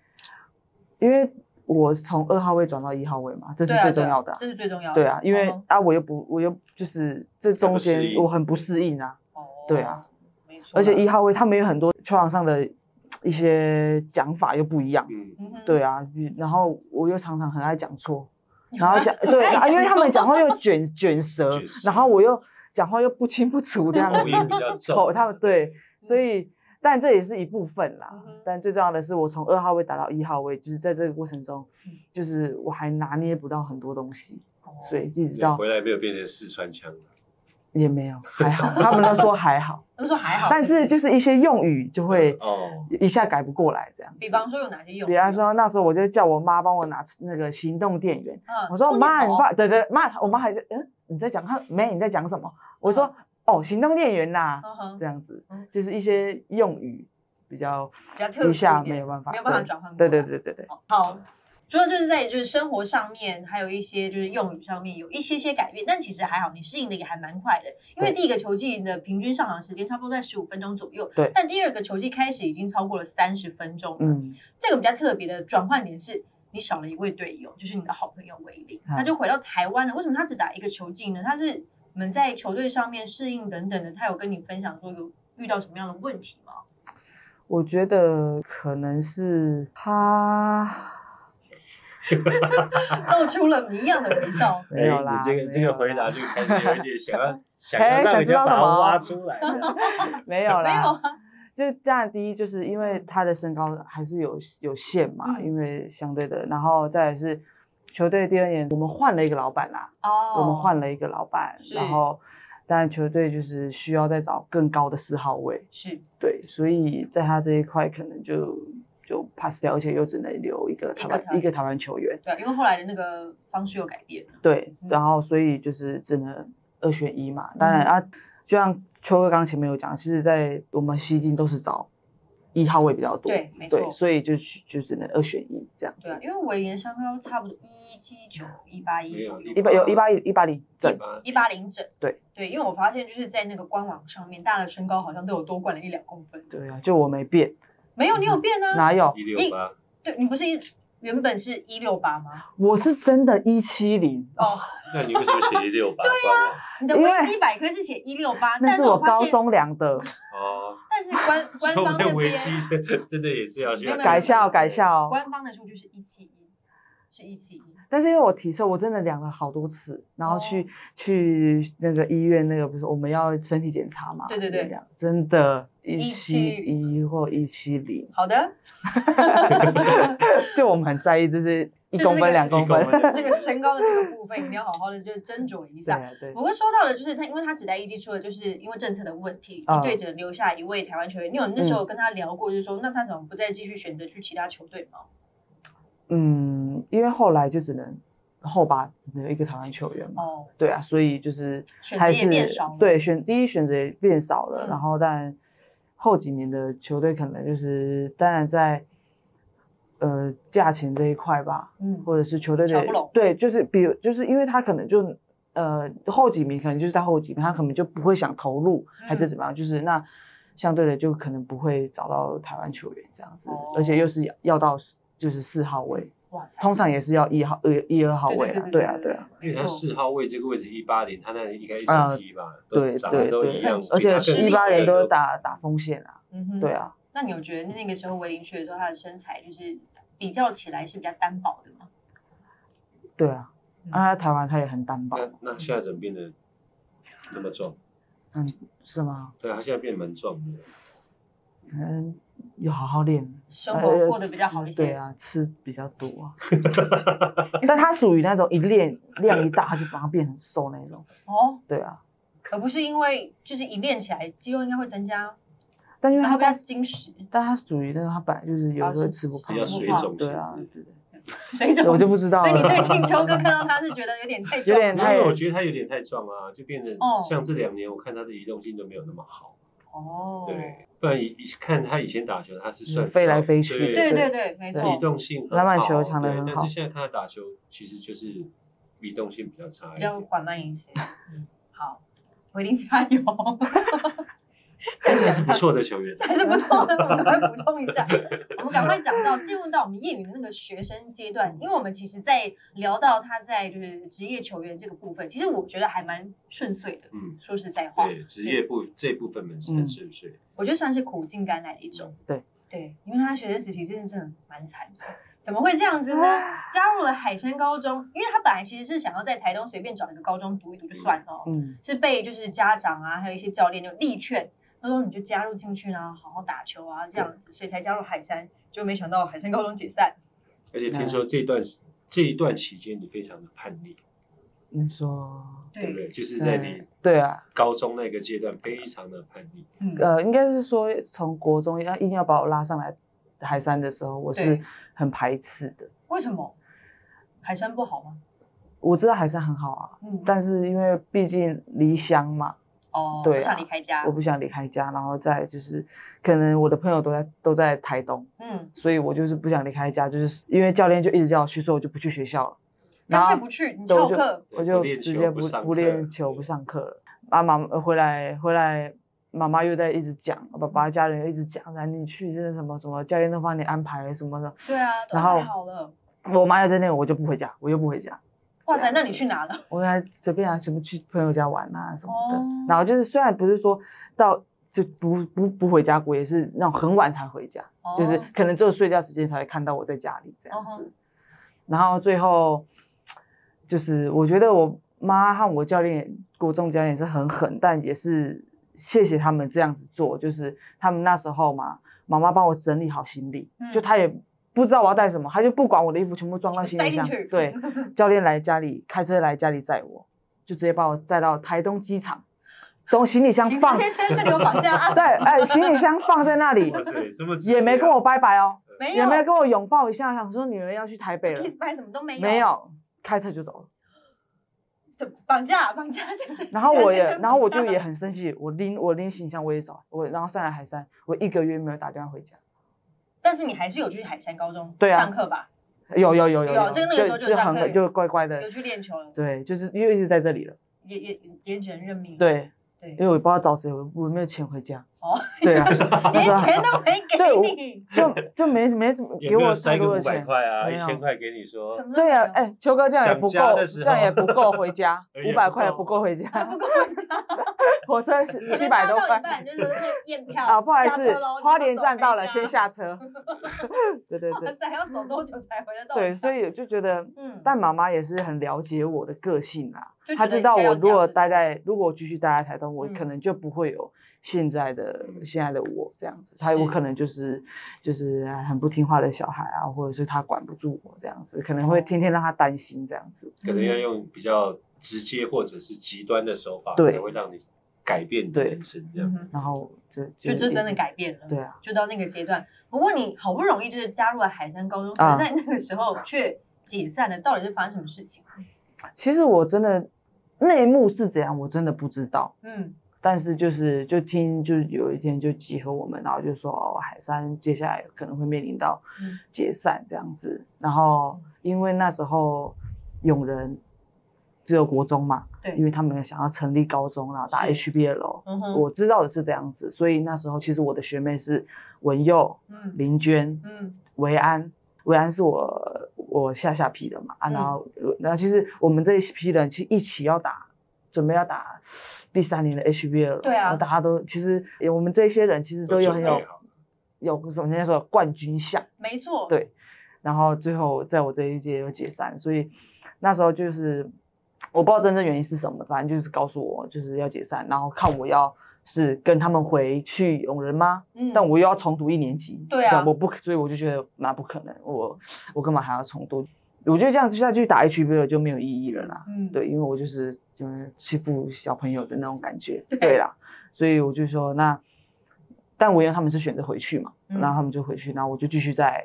因为我从二号位转到一号位嘛，这是最重要的，这是最重要的。对啊，因为啊，我又不，我又就是这中间我很不适应啊。哦，对啊，没错。而且一号位他们有很多球场上的一些讲法又不一样。嗯，对啊，然后我又常常很爱讲错，然后讲对 *laughs* 啊，因为他们讲话又卷卷舌，然后我又。讲话又不清不楚这样子，口他们对，所以但这也是一部分啦。但最重要的是，我从二号位打到一号位，就是在这个过程中，就是我还拿捏不到很多东西，所以一直到回来没有变成四川腔也没有，还好，他们都说还好，*laughs* 他们说还好，但是就是一些用语就会哦。一下改不过来这样。比方说有哪些用？比方说那时候我就叫我妈帮我拿那个行动电源，我说妈，你爸对对妈，我妈还是嗯你在讲他没你在讲什么？我说哦，行动电源呐，这样子。就是一些用语比较比较特殊没有办法没有办法转换。对对对对对。好，主要就是在就是生活上面，还有一些就是用语上面有一些些改变，但其实还好，你适应的也还蛮快的。因为第一个球季的平均上场时间差不多在十五分钟左右，对。但第二个球季开始已经超过了三十分钟。嗯，这个比较特别的转换点是你少了一位队友，就是你的好朋友韦林，他就回到台湾了。为什么他只打一个球季呢？他是。我们在球队上面适应等等的，他有跟你分享说有遇到什么样的问题吗？我觉得可能是他 *laughs* 露出了谜样的微笑。没有啦，这个这个回答就开始有点想要 *laughs* 想要让人家把它挖出来。*laughs* 没有啦，没有啊。就当然第一就是因为他的身高还是有有限嘛，因为相对的，然后再是。球队第二年，我们换了一个老板啦。哦，我们换了一个老板，然后当然球队就是需要再找更高的四号位。是，对，所以在他这一块可能就就 pass 掉，而且又只能留一个台湾一个台湾球员。对，因为后来的那个方式又改变了。对，然后所以就是只能二选一嘛。当然啊，就像秋哥刚刚前面有讲，其实，在我们西京都是找。一号位比较多，对，没错，所以就就只能二选一这样子。对，因为维言身高差不多一七九一八一左右，一八有一八一一八零整，一八零整。对对，因为我发现就是在那个官网上面，大家的身高好像都有多灌了一两公分。对啊，就我没变。没有，你有变啊？哪有？一六八。对你不是一。原本是一六八吗？我是真的一七零哦。那你为什么写一六八？对呀，你的维基百科是写一六八，那是我高中量的哦。但是官 *laughs* 官方的维基真的也是要去改校改校。官方的数据是一七一，是一七一。但是因为我体测，我真的量了好多次，然后去去那个医院，那个不是我们要身体检查嘛？对对对，真的，一七一或一七零。好的。*laughs* 就我们很在意，就是一公分、两公分，*laughs* 这个身高的这个部分，一定要好好的就是斟酌一下。对，不过说到的就是他，因为他只在一季出了，就是因为政策的问题，一队只留下一位台湾球员。你有那时候跟他聊过，就是说，那他怎么不再继续选择去其他球队吗？嗯，因为后来就只能后吧只能有一个台湾球员嘛。哦，对啊，所以就是还是对选第一选择也变少了，然后但。后几年的球队可能就是，当然在，呃，价钱这一块吧，嗯，或者是球队的对，就是比如就是因为他可能就，呃，后几名可能就是在后几名，他可能就不会想投入，还是怎么样，就是那相对的就可能不会找到台湾球员这样子，而且又是要到就是四号位。通常也是要一号、二一二号位啊，对啊，对啊。因为他四号位这个位置一八零，他那应该一整批吧，对对对，而且一八零都是打打锋线啊，对啊。那你有觉得那个时候维林去的时候，他的身材就是比较起来是比较单薄的吗？对啊，啊，台湾他也很单薄。那那现在怎么变得那么壮？嗯，是吗？对啊，他现在变蛮壮的。嗯，有好好练，生活过得比较好一些。对啊，吃比较多啊。*laughs* 但他属于那种一练量一大，他就把它变很瘦那种。哦，对啊。而不是因为就是一练起来肌肉应该会增加，但因为他他是精实，但他属于那种他本来就是有时候吃不胖，比较水肿对啊，对对。水肿我就不知道。所以你对庆秋哥看到他是觉得有点太壮，*laughs* 有点太，我觉得他有点太壮啊，就变成像这两年我看他的移动性都没有那么好。哦，对，不然以看他以前打球，他是算飞来飞去，对对对，没错，移动性篮板球抢的很好。但是现在看他打球，其实就是移动性比较差，比较缓慢一些。嗯，好，回林加油。*laughs* *laughs* 还是不错的球员，还是不错的。我们快补充一下，*laughs* 我们赶快讲到进入到我们业余的那个学生阶段，因为我们其实，在聊到他在就是职业球员这个部分，其实我觉得还蛮顺遂的。嗯，说实在话，对职业部这部分是很顺遂。我觉得算是苦尽甘来的一种。对对，因为他学生时期真的真的蛮惨的。怎么会这样子呢？加入了海山高中，因为他本来其实是想要在台东随便找一个高中读一读就算了。嗯，是被就是家长啊，还有一些教练就力劝。他说：“你就加入进去呢，好好打球啊，这样，所以才加入海山。就没想到海山高中解散。而且听说这段这一段期间你非常的叛逆。你说对不对？就是在你对啊高中那个阶段非常的叛逆。呃，应该是说从国中要硬要把我拉上来海山的时候，我是很排斥的。为什么？海山不好吗？我知道海山很好啊，但是因为毕竟离乡嘛。”哦，对，不想离开家，我不想离开家，然后再就是，可能我的朋友都在都在台东，嗯，所以我就是不想离开家，就是因为教练就一直叫我去，所以我就不去学校了，然后不去，你翘课，我就直接不不练球不上课了。妈妈回来回来，妈妈又在一直讲，爸爸家人一直讲，让你去这什么什么教练都帮你安排什么的，对啊，然后好了，我妈又在那，我就不回家，我又不回家。哇塞，那你去哪了？*laughs* 我来随便啊，什么去朋友家玩啊什么的。然后就是虽然不是说到就不不不回家过，也是那种很晚才回家，就是可能只有睡觉时间才会看到我在家里这样子。然后最后就是我觉得我妈和我教练国中教练是很狠，但也是谢谢他们这样子做，就是他们那时候嘛，妈妈帮我整理好行李，就他也。不知道我要带什么，他就不管我的衣服，全部装到行李箱。对，*laughs* 教练来家里开车来家里载我，就直接把我载到台东机场，东行李箱放。先生，这里有绑架案！*laughs* 对，哎，行李箱放在那里，也没跟我拜拜哦，没有，也没跟我拥抱一下，想说女儿要去台北了。拜什么都没有，没有，开车就走了。绑架，绑架，*laughs* 然后我也，然后我就也很生气，我拎我拎行李箱我也走，我然后上来海山，我一个月没有打电话回家。但是你还是有去海山高中上课吧？有有有有有，就那个时候就上课，就乖乖的有去练球了。对，就是因为一直在这里了，也也也只能认命。对对，因为我不知道找谁，我我没有钱回家。哦，对啊，*laughs* 连钱都没给你，就就没没怎么给我太多的钱，块啊，一千块给你说，这样哎，秋哥这样也不够，这样也不够回家，*laughs* 五百块也不够回家，*laughs* 不够回家，火车七百多块，就是验票啊，不好意思，花莲站到了，先下车。对对对，还要走多久才回得到？对，所以就觉得，嗯，但妈妈也是很了解我的个性啊，她知道我如果待在，如果我继续待在台东，我可能就不会有。现在的现在的我这样子，他有可能就是就是很不听话的小孩啊，或者是他管不住我这样子，可能会天天让他担心这样子。可能要用比较直接或者是极端的手法，才会让你改变你的人生这样。然后就就就真的改变了，对啊，就到那个阶段。不过你好不容易就是加入了海山高中，可在那个时候却解散了，到底是发生什么事情？其实我真的内幕是怎样，我真的不知道。嗯。但是就是就听，就是有一天就集合我们，然后就说哦，海山接下来可能会面临到解散这样子。然后因为那时候永仁只有国中嘛，对，因为他们想要成立高中，然后打 HBL，我知道的是这样子。所以那时候其实我的学妹是文佑、林娟、嗯，维安，维安是我我下下批的嘛啊，然后然后其实我们这一批人其实一起要打，准备要打。第三年的 HBL，对啊，大家都其实我们这些人其实都有很有有什么人家说冠军相，没错，对。然后最后在我这一届又解散，所以那时候就是我不知道真正原因是什么，反正就是告诉我就是要解散，然后看我要是跟他们回去永仁吗？嗯但我又要重读一年级，对啊我不可，所以我就觉得那不可能，我我干嘛还要重读？我觉得这样下去打 HBL 就没有意义了啦。嗯，对，因为我就是就是欺负小朋友的那种感觉，对。对啦，所以我就说那，但我因为他们是选择回去嘛，嗯然后他们就回去，然后我就继续在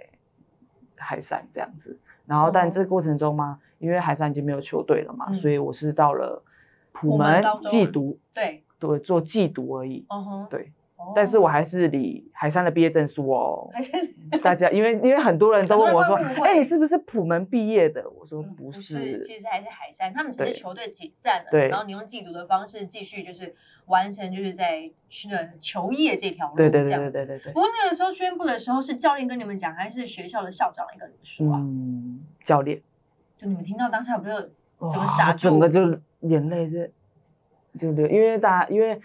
海山这样子，然后但哦这个过程中嘛，因为海山已经没有球队了嘛，嗯所以我是到了普普门寄读，对，对，做寄读而已，嗯哼，对，哦但是我还是领海山的毕业证书哦。大家因为因为很多人都问我说哎，你是不是普门毕业的？我说嗯不是，是，其实还是海山，他们只是球队解散了，对然后你用寄读的方式继续就是完成就是在去的球业这条路，对对对对对对对不，过那个时候宣布的时候，是教练跟你们讲，还是学校的校长来跟你们说啊？嗯，教练。就你们听到当下，不就整个哇傻住整个就眼泪就就流，因为大家因为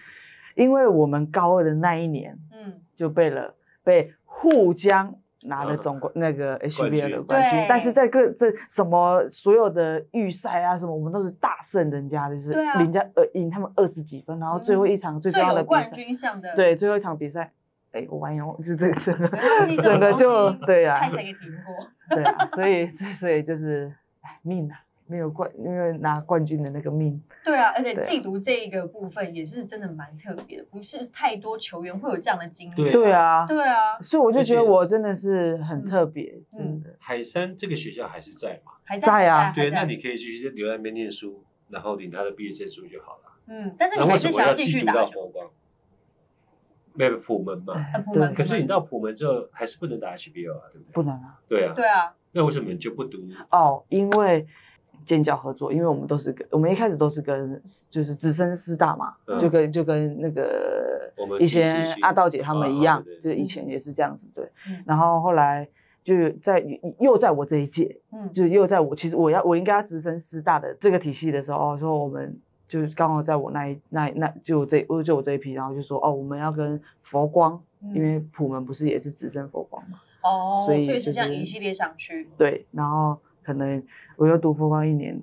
因为我们高二的那一年嗯，就被了被沪江拿了嗯总冠、那个 HBL 的冠军，但是在各这什么所有的预赛啊什么，我们都是大胜人家，就是人家呃赢他们二十几分，然后最后一场最重要的冠，军项的，对，最后一场比赛，哎，我完了，这这个这种整个就对啊看，谁给停过。对啊，所以所以所以就是哎命啊，没有冠，因为拿冠军的那个命。对啊，而且对啊寄读这一个部分也是真的蛮特别的，不是太多球员会有这样的经历。对对啊，对啊，所以我就觉得我真的是很特别，嗯真的。海山这个学校还是在吗？还在啊对，那你可以继续留在那边念书，然后领他的毕业证书就好了。嗯，但是那你还是想为什么要继续打寄读到球。佛光？没有普门嘛？可是你到普门之后还是不能打 HBL 啊，对不对？不能啊。对啊，对啊，那为什么你就不读？哦，因为建教合作，因为我们都是跟我们一开始都是跟就是直升师大嘛，嗯就跟就跟那个我们以前其实是阿道姐他们一啊样，对对就是以前也是这样子对嗯。然后后来就在又在我这一届，嗯，就又在我其实我要我应该要直升师大的这个体系的时候，哦，说我们就是刚好在我那一那那就这我就我这一批，然后就说哦，我们要跟佛光，嗯因为普门不是也是直升佛光嘛，哦，所所以以是这样一系列上去。对，然后可能我又读佛光一年，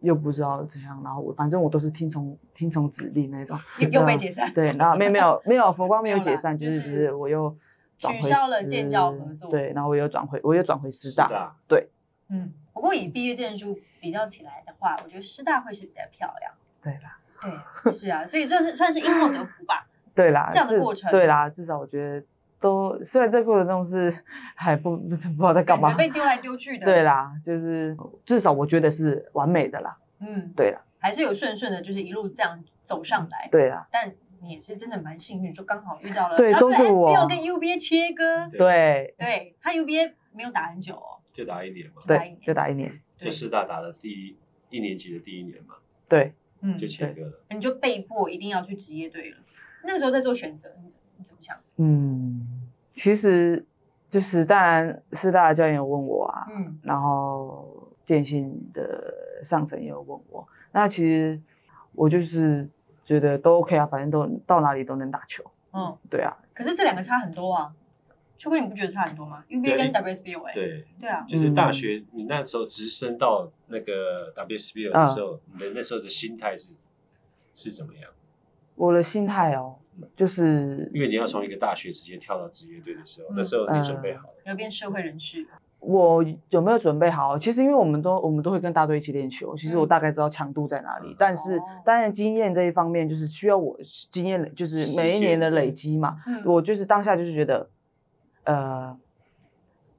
又不知道怎样，然后我反正我都是听从听从指令那种，又又被解散，对，然后没有 *laughs* 没有没有佛光没有解散，就就是是只是我又转回取消了师建教合作对，然后我又转回我又转回师大，对嗯，不过以毕业证书比较起来的话，我觉得师大会是比较漂亮。对啦。对，是啊，所以算是算是因祸得福吧。对啦，这样的过程对啦，至少我觉得都虽然这个过程中是还不 *laughs* 不知道在干嘛被丢来丢去的。对，啦，就是至少我觉得是完美的啦，嗯，对啦，还是有顺顺的，就是一路这样走上来。对啦，但你也是真的蛮幸运，就刚好遇到了。对都是我要跟 UBA 切割。对对他 UBA 没有打很久哦，就打一年嘛，对就打一年，就师大打的第一一年级的第一年嘛，对，嗯就，切割了。你就被迫一定要去职业队了。那个时候在做选择，怎么想？嗯，其实就是当然师大的教练有问我啊，嗯。然后电信的上层也有问我，那其实我就是觉得都 OK 啊，反正都到哪里都能打球，嗯，对啊，可是这两个差很多啊。秋哥，你不觉得差很多吗？UBA 跟 WSBO 哎，对，对啊，就是大学你那时候直升到那个 WSBL 的时候，你的那时候的心态是是怎么样？我的心态哦，就是因为你要从一个大学直接跳到职业队的时候，嗯那时候你准备好了，要变社会人士。我有没有准备好？其实因为我们都我们都会跟大队一起练球，其实我嗯大概知道强度在哪里。嗯但是哦当然经验这一方面，就是需要我经验累，就是每一年的累积嘛。嗯，我就是当下就是觉得，呃，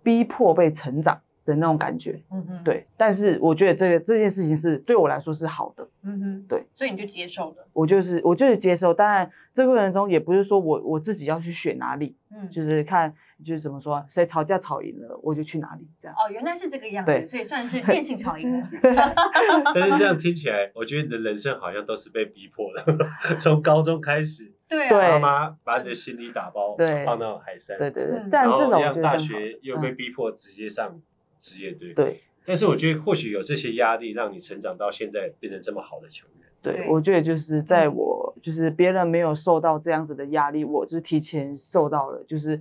逼迫被成长的那种感觉。嗯哼，，对，但是我觉得这个这件事情是对我来说是好的，嗯哼，对，所以你就接受了。我就是我就是接受。当然这个过程中也不是说我我自己要去选哪里，嗯，就是看就是怎么说，谁吵架吵赢了我就去哪里这样。哦，原来是这个样子，对所以算是 *laughs* 电信吵赢了。*laughs* 但是这样听起来，我觉得你的人生好像都是被逼迫的，*laughs* 从高中开始，对妈妈把你的行李打包对放到海山，对对对，然后至少我觉得让大学又被逼迫直接上职业队，对但是我觉得或许有这些压力，让你成长到现在变成这么好的球员。对，对我觉得就是在我就是别人没有受到这样子的压力，我就是提前受到了，就是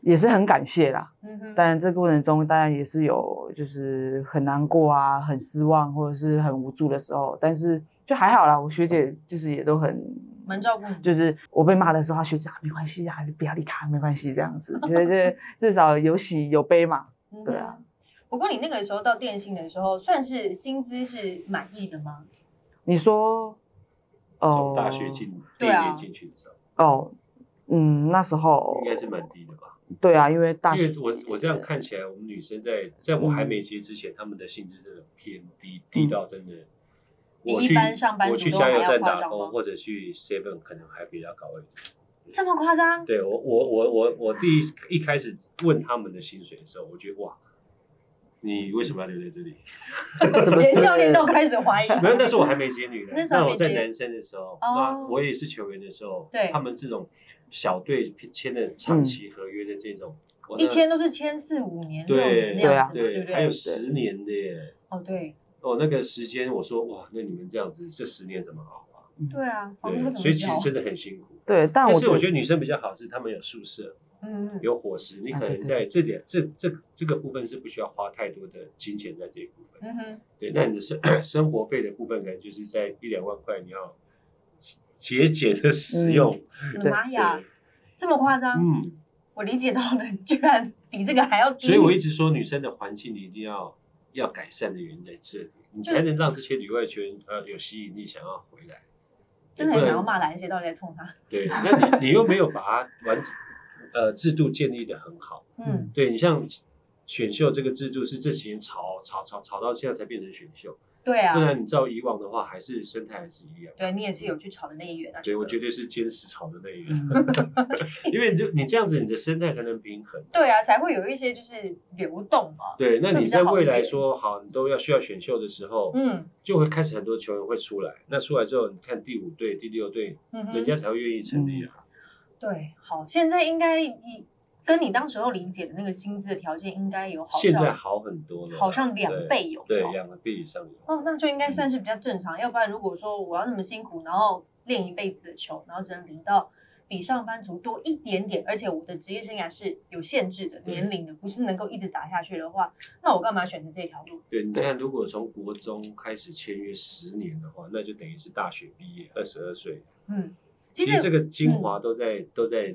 也是很感谢啦。嗯哼，当然这过程中当然也是有就是很难过啊、很失望或者是很无助的时候，但是就还好啦。我学姐就是也都很蛮照顾你。就是我被骂的时候，他学长没关系啊，不要理他，没关系这样子，*laughs* 觉得这至少有喜有悲嘛。嗯对啊。不过你那个时候到电信的时候，算是薪资是满意的吗？你说，哦从，大学进第对啊一年进去的时候，哦，嗯，那时候应该是蛮低的吧？对啊，因为大学因为我我这样看起来，我们女生在在我还没接之前，她们的薪资真的偏低，低到真的。我去一般上班我去加油站打工，或者去 Seven 可能还比较高一点。这么夸张？对我我我我我第一一开始问他们的薪水的时候，我觉得哇，你为什么要留在这里？*laughs* 连教练？都开始怀疑。没有，那是我还没接女篮。那时候我在男生的时候，哦那我也是球员的时候，对他们这种小队签的长期合约的这种，一签都是签四五年六对对啊对？还有十年的耶。哦，对哦，那个时间我说哇，那你们这样子，这十年怎么熬啊？对啊，所以其交实真的很辛苦。对，但是我觉得女生比较好，是她们有宿舍，嗯嗯有伙食，你可能在这点这这这个部分是不需要花太多的金钱在这一部分。嗯哼，对，那你的生 *coughs* 生活费的部分可能就是在一两万块，你要节俭的使用。妈呀，这么夸张？嗯，我理解到了居然比这个还要低。所以我一直说女生的环境你一定要要改善的原因在这里，你才能让这些旅外圈呃有吸引力，想要回来。真的很想要骂男鞋，到底在冲他？对，那你你又没有把它完呃制度建立的很好。嗯，对你像选秀这个制度是这几年炒炒炒炒到现在才变成选秀，对啊不，然你照以往的话，还是生态还是一样。对你也是有去炒的那一员啊。对，我绝对是坚持炒的那一个，嗯 *laughs* 因为你就你这样子，你的生态才能平衡。对啊，才会有一些就是流动嘛。对，那你在未来说好，你都要需要选秀的时候，嗯就会开始很多球员会出来。那出来之后，你看第五队、第六队，嗯，人家才会愿意成立啊。对，好，现在应该以跟你当时候理解的那个薪资的条件应该有好现在好很多了，好像两倍有对，哦两个倍以上有。哦，那就应该算是比较正常。要不然如果说我要那么辛苦，然后练一辈子的球，然后只能领到比上班族多一点点，而且我的职业生涯是有限制的年龄的，不是能够一直打下去的话，那我干嘛选择这条路？对，你看，如果从国中开始签约十年的话，那就等于是大学毕业，二十二岁。嗯，其实这个精华都在、都在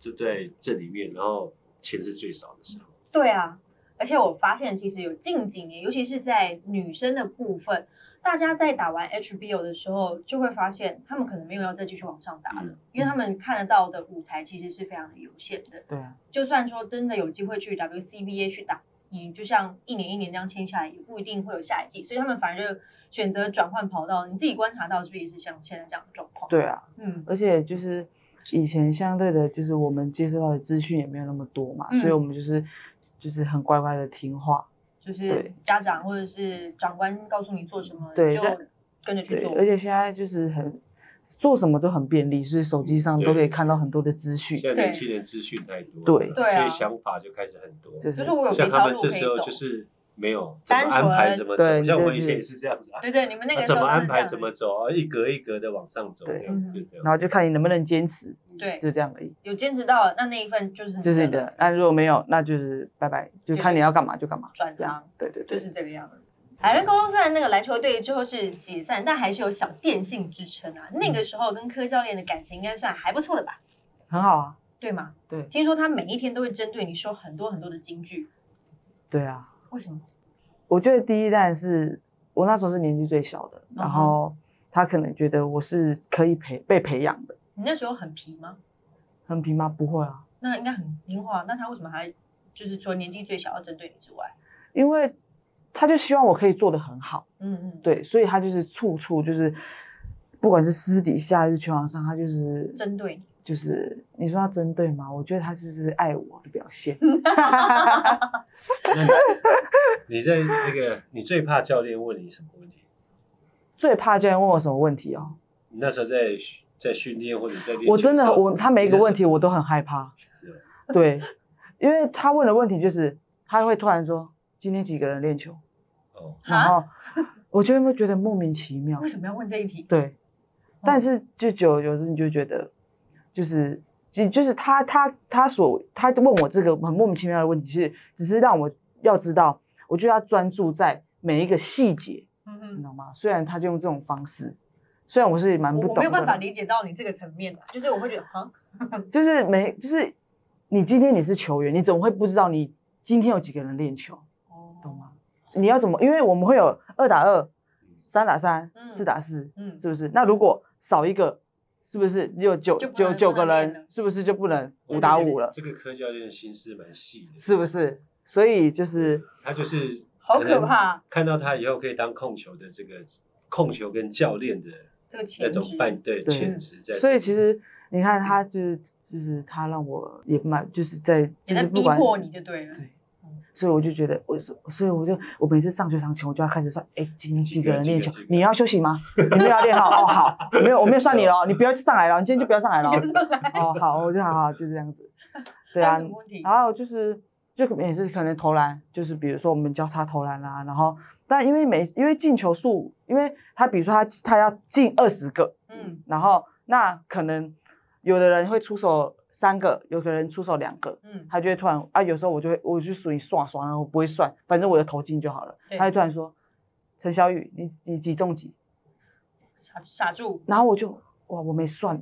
就在这里面，然后钱是最少的时候。对啊，而且我发现其实有近几年，尤其是在女生的部分，大家在打完 HBO 的时候，就会发现他们可能没有要再继续往上打了，嗯因为他们看得到的舞台其实是非常的有限的。对啊，就算说真的有机会去 WCBA 去打，你就像一年一年这样签下来，也不一定会有下一季，所以他们反而就选择转换跑道。你自己观察到是不是也是像现在这样的状况？，对啊，嗯而且就是以前相对的，就是我们接收到的资讯也没有那么多嘛，嗯所以我们就是就是很乖乖的听话，就是家长或者是长官告诉你做什么，对就跟着去做。而且现在就是很做什么都很便利，所以手机上都可以看到很多的资讯，现在年轻人资讯太多，对所以想法就开始很多。就就是是我有别像他条路可以们这时候走。就是没有怎单么安排纯怎么走，对像我们就是以前也是这样子啊。对对，你们那啊个时怎么安排怎么走啊，一格一格的往上走，对这样嗯就这样。然后就看你能不能坚持，对就这样而已。有坚持到，那那一份就是的就是你的，那如果没有，那就是拜拜，就看你要干嘛就干嘛，转账，对对对，就是这个样子。海伦高中虽然那个篮球队之后是解散，但还是有小电信支撑啊。那个时候跟柯教练的感情应该算还不错的吧？很好啊，对吗？对听说他每一天都会针对你说很多很多的金句，对啊。为什么？我觉得第一代是我那时候是年纪最小的，嗯然后他可能觉得我是可以培被培养的，你那时候很皮吗？很皮吗？不会啊，那应该很听话。那他为什么还就是除了年纪最小要针对你之外？因为他就希望我可以做得很好，嗯嗯，，对，所以他就是处处就是，不管是私底下还是球场上，他就是针对你。就是你说他针对吗？我觉得他就是爱我的表现。*laughs* 那你你在那个你最怕教练问你什么问题？最怕教练问我什么问题哦，你那时候在在训练或者在练我真的我他每一个问题我都很害怕，是对，因为他问的问题就是他会突然说今天几个人练球，哦，然后我就会觉得莫名其妙为，什么要问这一题？对，但是就久而久之你就觉得就是。就就是他他他所他问我这个很莫名其妙的问题，是只是让我要知道，我就要专注在每一个细节，嗯哼，你懂吗？虽然他就用这种方式，虽然我是蛮不懂的，我没有办法理解到你这个层面的，就是我会觉得啊，就是没就是你今天你是球员，你怎么会不知道你今天有几个人练球？哦懂吗？你要怎么？因为我们会有二打二、三打三、四打四，嗯，是不是？那如果少一个，是不是有九九九个人？是不是就不能五打五了？这个柯教练心思蛮细的，是不是？所以就是他就是好可怕，看到他以后可以当控球的这个控球跟教练的这个那种半对潜质在。所以其实你看，他就是就是他让我也蛮就是在就是逼迫你就对了。所以我就觉得，我所以我就我每次上球场前，我就要开始算，哎，今天几个人练球？你要休息吗？你们要练好哦，好，没有，我没有算你了，你不要上来了，你今天就不要上来了。*laughs* 哦，好，我就好好就这样子。*laughs* 对啊，然后就是就也是可能投篮，就是比如说我们交叉投篮啦，然后但因为每因为进球数，因为他比如说他他要进二十个，嗯，然后那可能有的人会出手。三个，有个人出手两个，嗯，他就会突然啊，有时候我就会，我就属于刷刷，然后不会算，反正我的投进就好了。他就突然说：“陈小雨，你你几中几？”傻傻住。然后我就哇，我没算，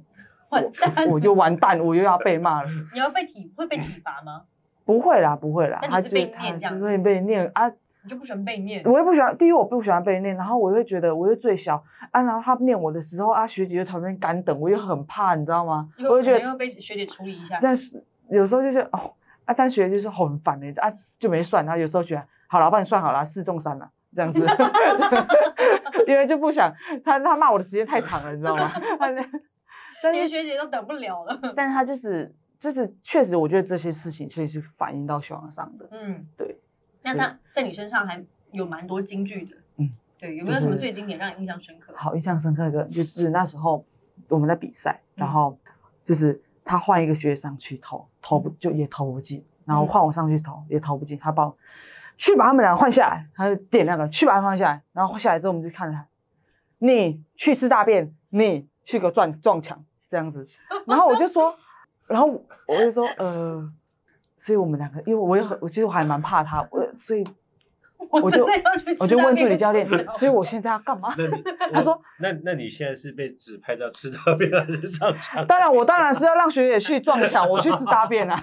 我就完蛋，我又要被骂了。*laughs* 你要被体会被体罚吗？不会啦，不会啦，他就他就会被念啊。你就不喜欢被念？我又不喜欢。第一，我不喜欢被念，然后我又觉得我又最小啊。然后他念我的时候啊，学姐就旁边干等，我又很怕，你知道吗？我就觉得要被学姐处理一下。但是有时候就是哦啊，但学姐就是很烦的啊，就没算。然后有时候觉得好了，我帮你算好了，四中三了这样子，*laughs* *laughs* 因为就不想他他骂我的时间太长了，你知道吗？*laughs* 连学姐都等不了了。但是他就是就是确实，我觉得这些事情确实是反映到小王上的。嗯，对。那他在你身上还有蛮多金句的，嗯，对，有没有什么最经典让你印象深刻？好，印象深刻的，就是那时候我们在比赛，然后就是他换一个学姐上去投，投不就也投不进，然后换我上去投也投不进，他把我去把他们俩换下来，他就点那个去把他换下来，然后换下来之后我们就看他，你去吃大便，你去个撞撞墙这样子，然后我就说，然后我就说，呃。所以我们两个，因为我也很，我其实我还蛮怕他，我所以 *laughs* 我就我就问助理教练，所以我现在要干嘛？*laughs* 他说，那那你现在是被指派到吃大便还是上墙？当然，我当然是要让学姐去撞墙，*laughs* 我去吃大便啊，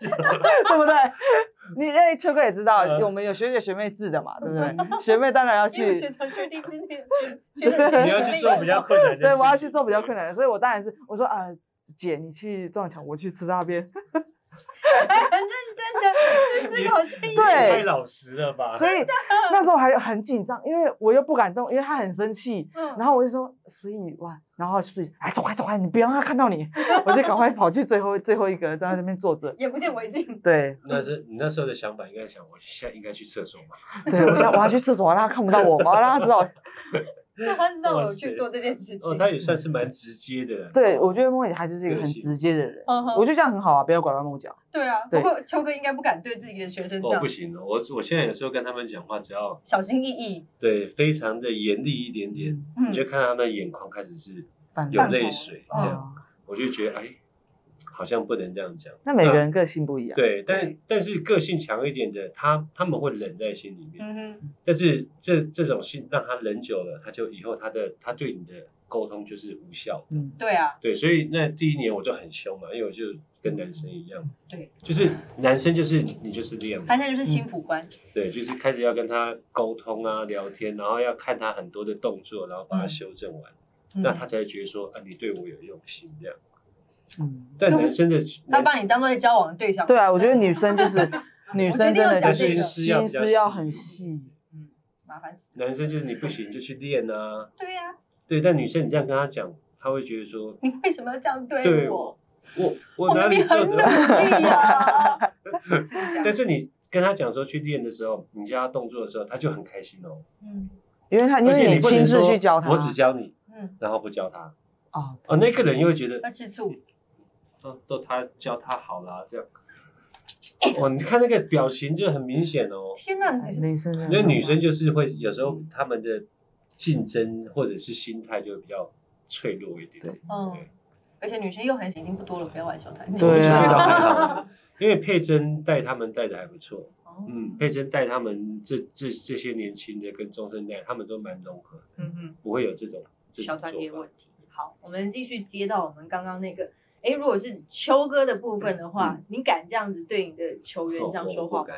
对不对？你哎，秋哥也知道，我们有学姐学妹制的嘛，对不对？学妹当然要去。学长学弟今天，你要去做比较困难的，对，我要去做比较困难的，所以我当然是我说啊，姐你去撞墙，我去吃大便。*laughs* 很认真的思考这对，太老实了吧？所以那时候还很紧张，因为我又不敢动，因为他很生气。嗯，然后我就说，所以哇，然后所以哎，走开走开，你不要让他看到你，*laughs* 我就赶快跑去最后最后一个在那边坐着，眼不见为净。对，那是你那时候的想法，应该想我现在应该去厕所嘛？对，我想我要去厕所，让他看不到我嘛，让他知道。那他知道我去做这件事情，哦，他也算是蛮直接的。对，我觉得莫姐他就是一个很直接的人，我觉得这样很好啊，不要拐弯抹角。对啊，不过秋哥应该不敢对自己的学生这样。不行哦，我我现在有时候跟他们讲话，只要小心翼翼，对，非常的严厉一点点，你就看他们眼眶开始是有泪水这样，我就觉得哎。好像不能这样讲。那每个人个性不一样。对，但但是个性强一点的，他他们会忍在心里面。嗯哼。但是这这种心让他忍久了，他就以后他的他对你的沟通就是无效。嗯，对啊。对，所以那第一年我就很凶嘛，因为我就跟男生一样。对。就是男生就是你就是这样。他现在就是心腹官。对，就是开始要跟他沟通啊，聊天，然后要看他很多的动作，然后把他修正完，那他才觉得说啊，你对我有用心这样。嗯，但男生的他把你当做交往的对象。对啊，我觉得女生就是 *laughs* 女生真的就是心思要很细。嗯，麻烦死。男生就是你不行就去练啊。对呀。对，但女生你这样跟他讲，他会觉得说 *laughs* 你为什么要这样对我？我我哪里做的？*laughs* 但是你跟他讲说去练的时候，你教他动作的时候，他就很开心哦。嗯，因为他因为你亲自去教他，我只教你，嗯，然后不教他。哦哦，那个人又会觉得要吃醋。都都他教他好啦，这样。*coughs* 哦，你看那个表情就很明显哦。天哪，女生，因为女生就是会有时候他们的竞争或者是心态就比较脆弱一点。对，嗯。而且女生又很已经不多了，不要玩小谈。对啊。因为佩珍带他们带的还不错。嗯，佩珍带他们这这这些年轻的跟中生代，他们都蛮融合。嗯嗯。不会有这种小团体问题。好，我们继续接到我们刚刚那个，哎，如果是秋哥的部分的话，你敢这样子对你的球员这样说话吗？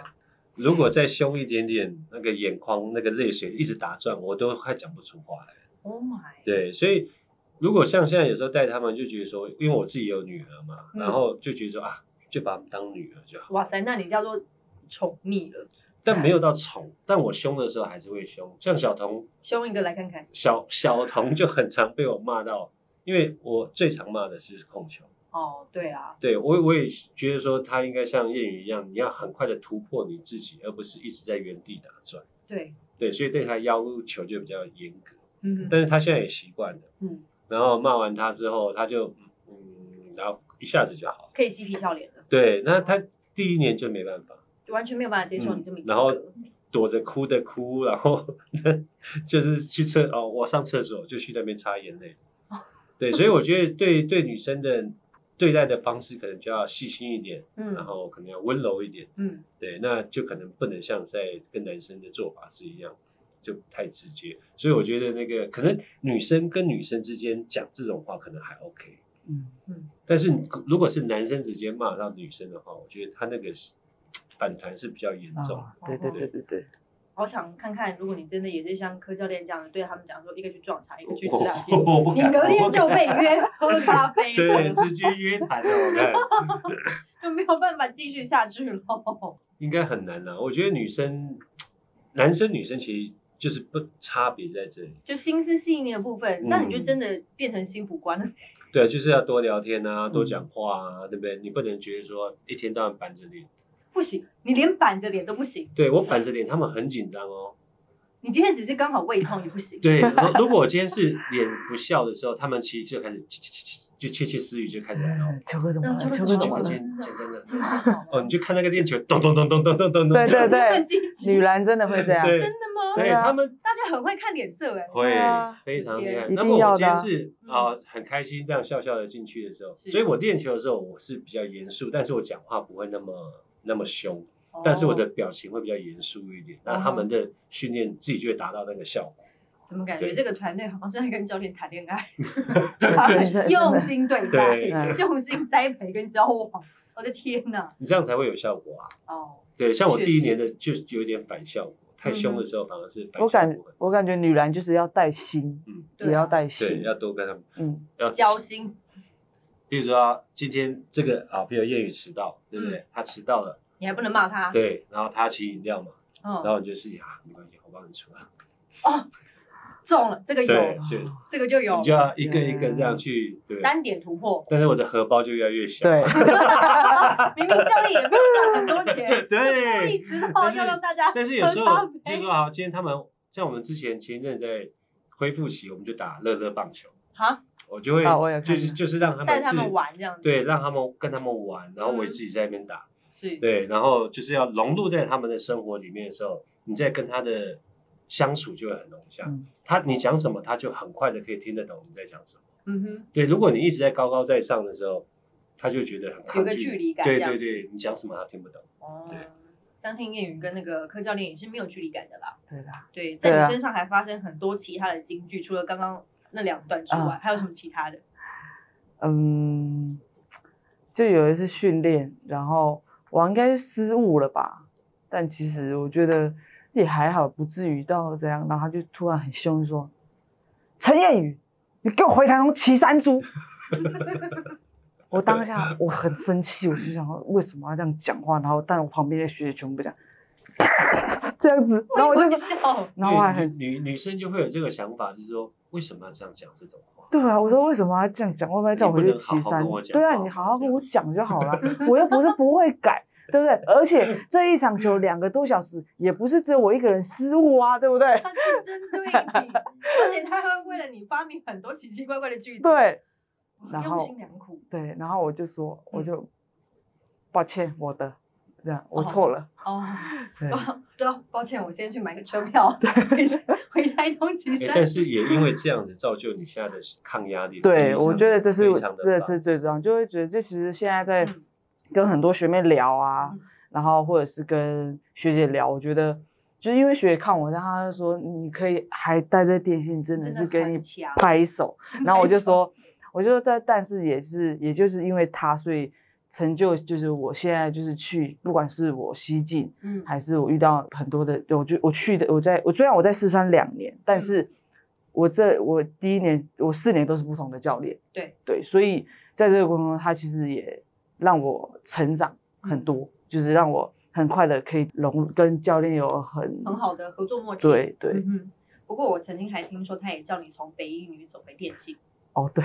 如果再凶一点点，那个眼眶那个泪水一直打转，我都快讲不出话来。Oh my，对，所以如果像现在有时候带他们，就觉得说，因为我自己有女儿嘛，嗯然后就觉得说啊，就把他们当女儿就好，哇塞，那你叫做宠溺了，但没有到宠。但我凶的时候还是会凶，像小童凶一个来看看。小小童就很常被我骂到，因为我最常骂的是控球。哦，对啊，对我我也觉得说他应该像谚语一样，你要很快的突破你自己，而不是一直在原地打转。对，对，所以对他要求就比较严格。嗯但是他现在也习惯了，嗯，然后骂完他之后，他就嗯，然后一下子就好了。可以嬉皮笑脸的，对，那他第一年就没办法，就完全没有办法接受你这么严然后躲着哭的哭，然后 *laughs* 就是去厕哦，我上厕所就去那边擦眼泪。对，所以我觉得对对女生的对待的方式可能就要细心一点，嗯然嗯后可能要温柔一点。嗯，对，那就可能不能像在跟男生的做法是一样，就太直接。所以我觉得那个可能女生跟女生之间讲这种话可能还 OK，嗯嗯，但是如果是男生直接骂到女生的话，我觉得他那个是反弹是比较严重。啊，对对对对对，好想看看，如果你真的也是像柯教练这样的，对他们讲说，一个去撞茶，一个去吃大便，我不，你隔天就被约喝咖啡 *laughs* 对，直接约谈了，我看 *laughs* 就没有办法继续下去了。*laughs* 应该很难啦。我觉得女生、男生、女生其实就是不差别在这里。就心思细腻的部分，嗯那你就真的变成心普官了。对，就是要多聊天啊，多嗯讲话啊，对不对？你不能觉得说一天到晚板着脸。不行你连板着脸都不行。对我板着脸他们很紧张哦。你今天只是刚好胃痛也不行。对 *laughs* 如果我今天是脸不笑的时候他们其实就开始就窃窃私语就开始来了哦你就看那个练球咚咚咚咚咚咚咚女篮真的会这样。真的吗？对他们大家很会看脸色哎。会非常厉害。那么我今天是啊很开心这样笑笑的进去的时候所以我练球的时候我是比较严肃但是我讲话不会那么那么凶，但是我的表情会比较严肃一点。那他们的训练自己就会达到那个效果。怎么感觉对这个团队好像是在跟教练谈恋爱，*laughs* 用心对待 *laughs* 用心栽培跟交往。我的天哪！你这样才会有效果啊。哦，对，像我第一年的就有点反效果，太凶的时候反而是反效我感果。我感觉女篮就是要带心，嗯，也要带对，心，要多跟他们嗯，要交心，比如说今天这个啊，比如谚语迟到，对不对？他迟到了，你还不能骂他。对，然后他请饮料嘛，然嗯，后你就事情啊，没关系，我帮你出哦。中了，这个有，，就这个就有你就要一个一个这样去对。单点突破。但是我的荷包就越来越小。对，*laughs* 明明教练也没有赚很多钱，故 *laughs* 对意知道但是要让大家但是有时候，比如啡说好，今天他们像我们之前前一阵在恢复期，我们就打乐乐棒球，哈，我就会就是就是让他们带他们是玩这样子。对，让他们跟他们玩，然后我自己在那边打，是，对，然后就是要融入在他们的生活里面的时候，你在跟他的相处就会很融洽。嗯他你讲什么，他就很快的可以听得懂你在讲什么。嗯哼，对，如果你一直在高高在上的时候，他就觉得很抗拒，有个距离感对对对，你讲什么他听不懂。哦对，相信叶宇跟那个柯教练也是没有距离感的啦。对啦，对，在你身上还发生很多其他的金句，除了刚刚那两段之外，啊还有什么其他的？嗯，就有一次训练，然后我应该是失误了吧，但其实我觉得也还好，不至于到这样。然后他就突然很凶说：“陈彦宇，你给我回台中骑山猪！” *laughs* 我当下我很生气，我就想说为什么要这样讲话？然后但我旁边的学姐全部这样 *laughs* 这样子，然后我就说，笑，然后我还很女女女生就会有这个想法，就是说为什么要这样讲这种话？对啊，我说为什么要这样讲？会不会叫我回去骑山对啊，你好好跟我讲就好了，*laughs* 我又不是不会改，对不对？而且这一场球两个多小时，也不是只有我一个人失误啊，对不对？他就针对 *laughs* 你，而且他会为了你发明很多奇奇怪怪的句子，对，然后用心良苦。对，然后我就说，我嗯就抱歉，我的这样我错了，哦，对哦对啊，抱歉，我先去买个车票，回回台东骑哎，山。但是也因为这样子造就你现在的抗压力。对，我觉得这是这是最重要，就会觉得这其实现在在嗯跟很多学妹聊啊，嗯然后或者是跟学姐聊，我觉得就是因为学姐看我，然后她就说你可以还待在电信，真的是给你拍手。然后我就说，我就说但但是也是，也就是因为她，所以成就就是我现在就是去，不管是我西进，嗯，还是我遇到很多的，我就我去的，我在我虽然我在四川两年，但是我这我第一年我四年都是不同的教练，对对，所以在这个过程中，他其实也让我成长很多，就是让我很快的可以融入跟教练有很很好的合作默契。对对、嗯。不过我曾经还听说，他也叫你从北一女走回电信，哦对，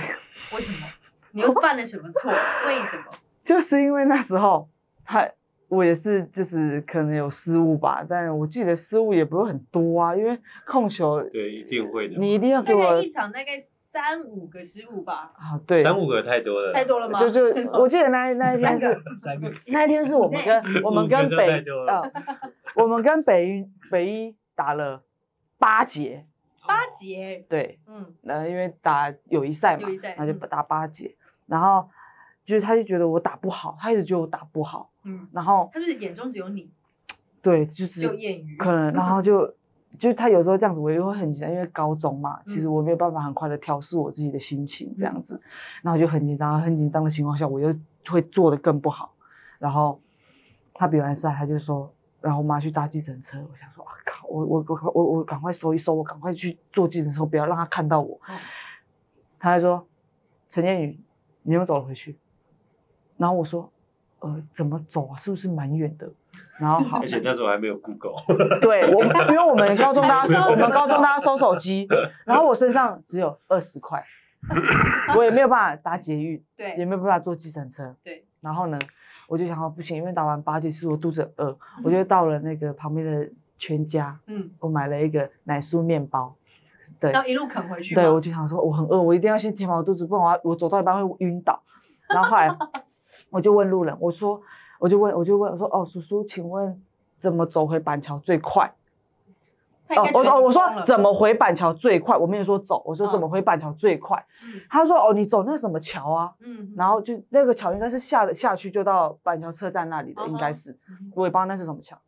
为什么？你又犯了什么错？为什么？就是因为那时候他我也是就是可能有失误吧，但我记得失误也不会很多啊，因为控球对，一定会的。你一定要给我一场大概三五个失误吧，啊对，三五个太多了，太多了吗？就就 *laughs* 我记得那那一天是三个。那一天是我们跟 *laughs* 我们跟北多了呃，我们跟北一北一打了八节，八节，对，嗯，呃，因为打友谊赛嘛，友谊赛嗯然后就打八节，然后就是他就觉得我打不好，他一直觉得我打不好，嗯，然后他就是眼中只有你，*tsk* 对，就是就谚语，可能，然后就就他有时候这样子，我也会很紧张，因为高中嘛，其实嗯我没有办法很快的调试我自己的心情这样子，然后我就很紧张，很紧张的情况下，我又会做的更不好。然后他比完赛，他就说，然后我妈去搭计程车，我想说啊靠，我我我我我赶快收一收，我赶快去坐计程车，不要让他看到我。嗯他还说，陈建宇，你又走了回去。然后我说，呃，怎么走啊？是不是蛮远的？然后好而，且那时候还没有 Google，*laughs* 对我，因为我们高中大家我们着高中大家收手机，然后我身上只有二十块，我也没有办法搭捷运，*laughs* 也对没有办法坐计程车。对，然后呢，我就想说不行，因为打完八节是我肚子很饿，我就到了那个旁边的全家，嗯，我买了一个奶酥面包。对然后一路啃回去吗，对，我就想说我很饿，我一定要先填饱我肚子，不然我我走到一半会晕倒。然后后来我就问路人，我说我就问我就问我说哦，叔叔，请问怎么走回板桥最快？哦我说我说怎么回板桥最快？我没有说走，我说怎么嗯回板桥最快？嗯他说哦，你走那什么桥啊？嗯，然后就那个桥应该是下了下去就到板桥车站那里的，嗯应该是嗯我也不知道那是什么桥。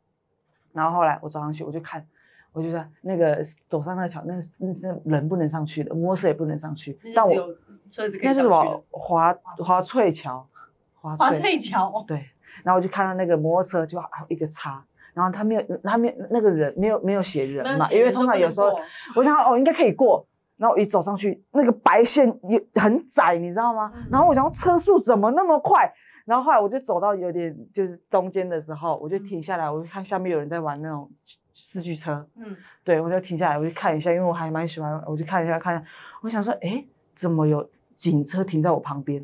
然后后来我走上去，我就看，我就在那个走上那个桥，那是那是人不能上去的，摩托车也不能上去但我那是什么华华翠桥？华华翠桥，对，然后我就看到那个摩托车就一个叉，然后他没有，他没有那个人没有没有写人嘛，因为通常有时候我想哦应该可以过，然后我一走上去，那个白线也很窄，你知道吗？嗯然后我想说车速怎么那么快？然后后来我就走到有点就是中间的时候，我就停下来，我就看下面有人在玩那种四驱车，嗯，对我就停下来，我就看一下，因为我还蛮喜欢，我就看一下看一下，我想说，哎，怎么有警车停在我旁边？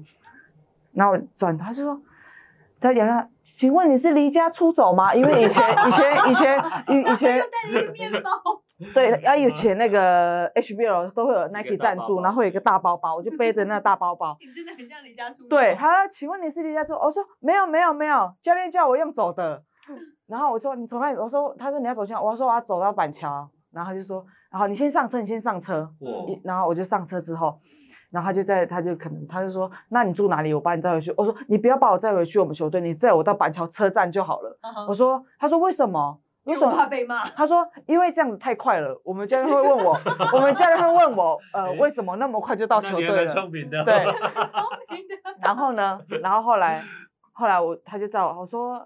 然后我转头他就说，他讲他，请问你是离家出走吗？因为以前 *laughs* 以前以前以以前又带了一个面包，对，要以前那个 HBL 都会有 Nike 赞助，然后会有一个大包包，我就背着那个大包包。*laughs* 你真的很像离家出走。对，他说请问你是离家出走？我说没有没有没有，教练叫我用走的。然后我说你从哪里？我说他说你要走去哪？我说我要走到板桥。然后他就说，然后你先上车，你先上车。一然后我就上车之后，然后他就在，他就可能他就说，那你住哪里？我把你载回去。我说你不要把我载回去我们球队，你载我到板桥车站就好了。我说，他说为什么？为什么怕？被骂。他说，因为这样子太快了，我们教练会问我，*laughs* 我们教练会问我，呃，诶为什么那么快就到球队了？聪明的。对 *laughs* *laughs* 聪明的然后呢，然后后来，后来我他就叫我，我说，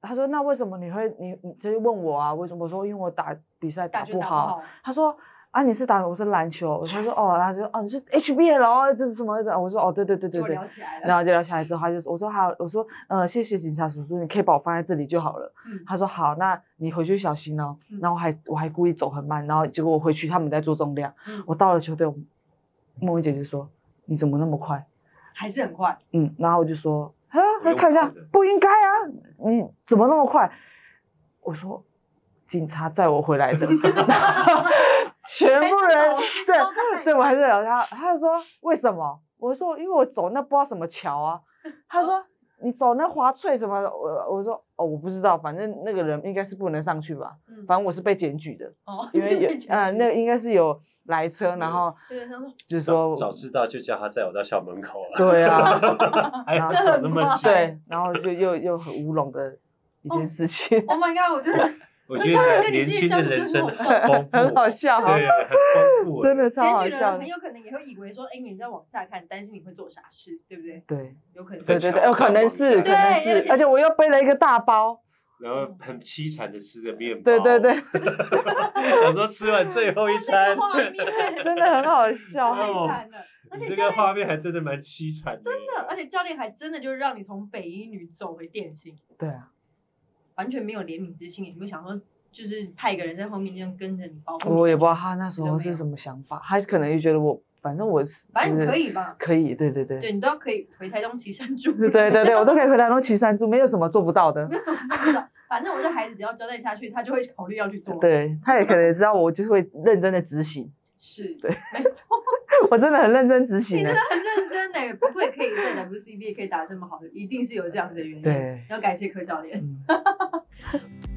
他说那为什么你会你你他就问我啊，为什么？我说因为我打比赛打就打打不好。好，他说啊你是打我是篮球，他 *laughs* 说哦，他就说哦你是 HBL 哦，这是什么的？我说哦对对对对就对。聊起来了。然后就聊起来之后，他就说我说好，我说呃谢谢警察叔叔，你可以把我放在这里就好了。嗯他说好，那你回去小心哦。嗯然后我还我还故意走很慢，然后结果我回去他们在做重量，嗯我到了球队，我梦怡姐就说你怎么那么快？还是很快，嗯，然后我就说啊，来看一下，不应该啊，你怎么那么快？我说警察载我回来的 *laughs* *laughs* 全部人对对，我还是聊他，他就说为什么？我说因为我走那不知道什么桥啊，*laughs* 他说。你走那华翠什么的？我我说哦，我不知道，反正那个人应该是不能上去吧。嗯，反正我是被检举的，哦，*laughs* 因为有呃，那个应该是有来车，然后就是说早知道就叫他载我到校门口了。对啊，还要走那么久。对，然后就又又很乌龙的一件事情。，Oh my god！我觉得我觉得年轻的人生很丰富，很好笑，对，很丰富，真的超好笑。的。很有可能也会以为说，哎，你在往下看，担心你会做傻事，对不对？对，有可能。对对对，有可能是，可能是，而且我又背了一个大包，然后很凄惨的吃着面包，对对对，想说吃完最后一 *laughs* 餐，真的很好笑，太 *laughs* 惨了。而且这个画面还真的蛮凄惨的，真的，而且教练还真的就是让你从北一女走回电信，对啊。完全没有怜悯之心，也没有想说就是派一个人在后面这样跟着你保护。我也不知道他那时候是什么想法，他可能就觉得我反正我是反正可以吧，可以，对对对，对你都要可以回台东骑山猪，*laughs* 对对对，我都可以回台东骑山猪，没有什么做不到的，*laughs* 没有做不到。反正我这孩子只要交代下去，他就会考虑要去做。对，他也可能知道我就会认真的执行。是对，没错，*laughs* 我真的很认真执行，你真的很认真呢，不会可以在 WCB 可以打这么好的，一定是有这样的原因。对，要感谢柯教练。*laughs*